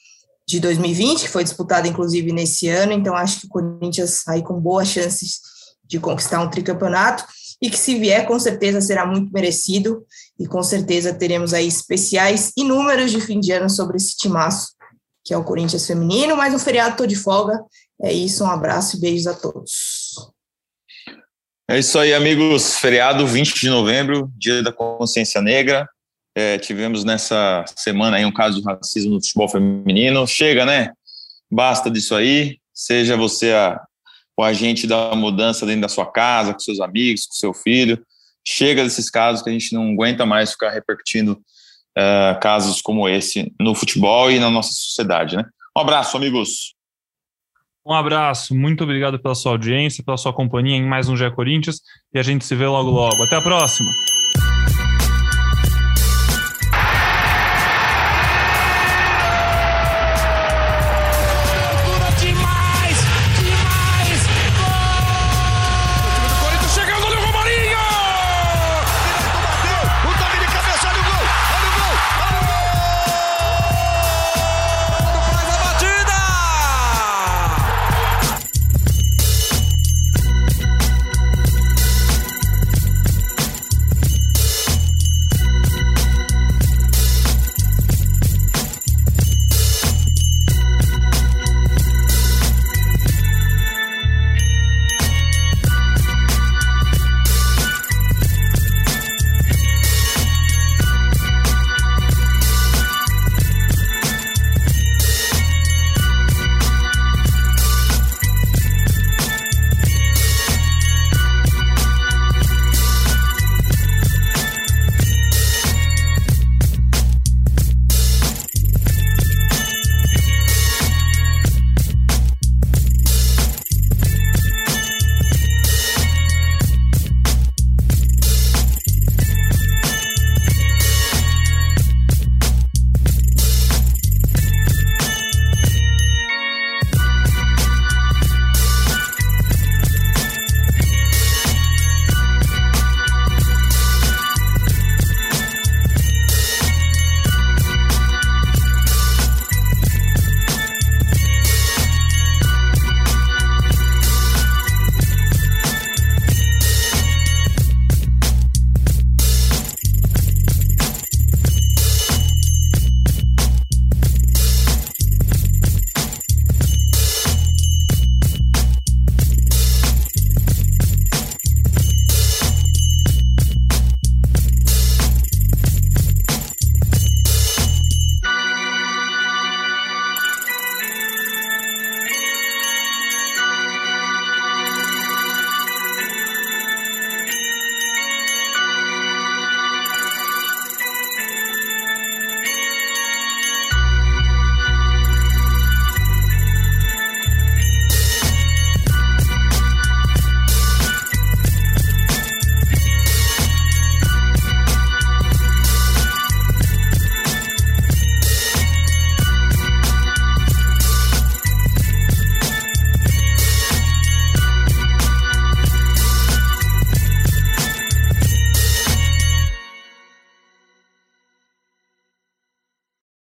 de 2020, que foi disputada inclusive nesse ano. Então acho que o Corinthians aí com boas chances de conquistar um tricampeonato e que se vier, com certeza será muito merecido e com certeza teremos aí especiais e números de fim de ano sobre esse timaço, que é o Corinthians feminino, mas no feriado tô de folga. É isso, um abraço e beijos a todos. É isso aí, amigos. Feriado 20 de novembro, dia da consciência negra. É, tivemos nessa semana aí um caso de racismo no futebol feminino. Chega, né? Basta disso aí. Seja você a o agente da mudança dentro da sua casa, com seus amigos, com seu filho. Chega desses casos que a gente não aguenta mais ficar repercutindo uh, casos como esse no futebol e na nossa sociedade, né? Um abraço, amigos. Um abraço, muito obrigado pela sua audiência, pela sua companhia em mais um GE Corinthians e a gente se vê logo logo. Até a próxima!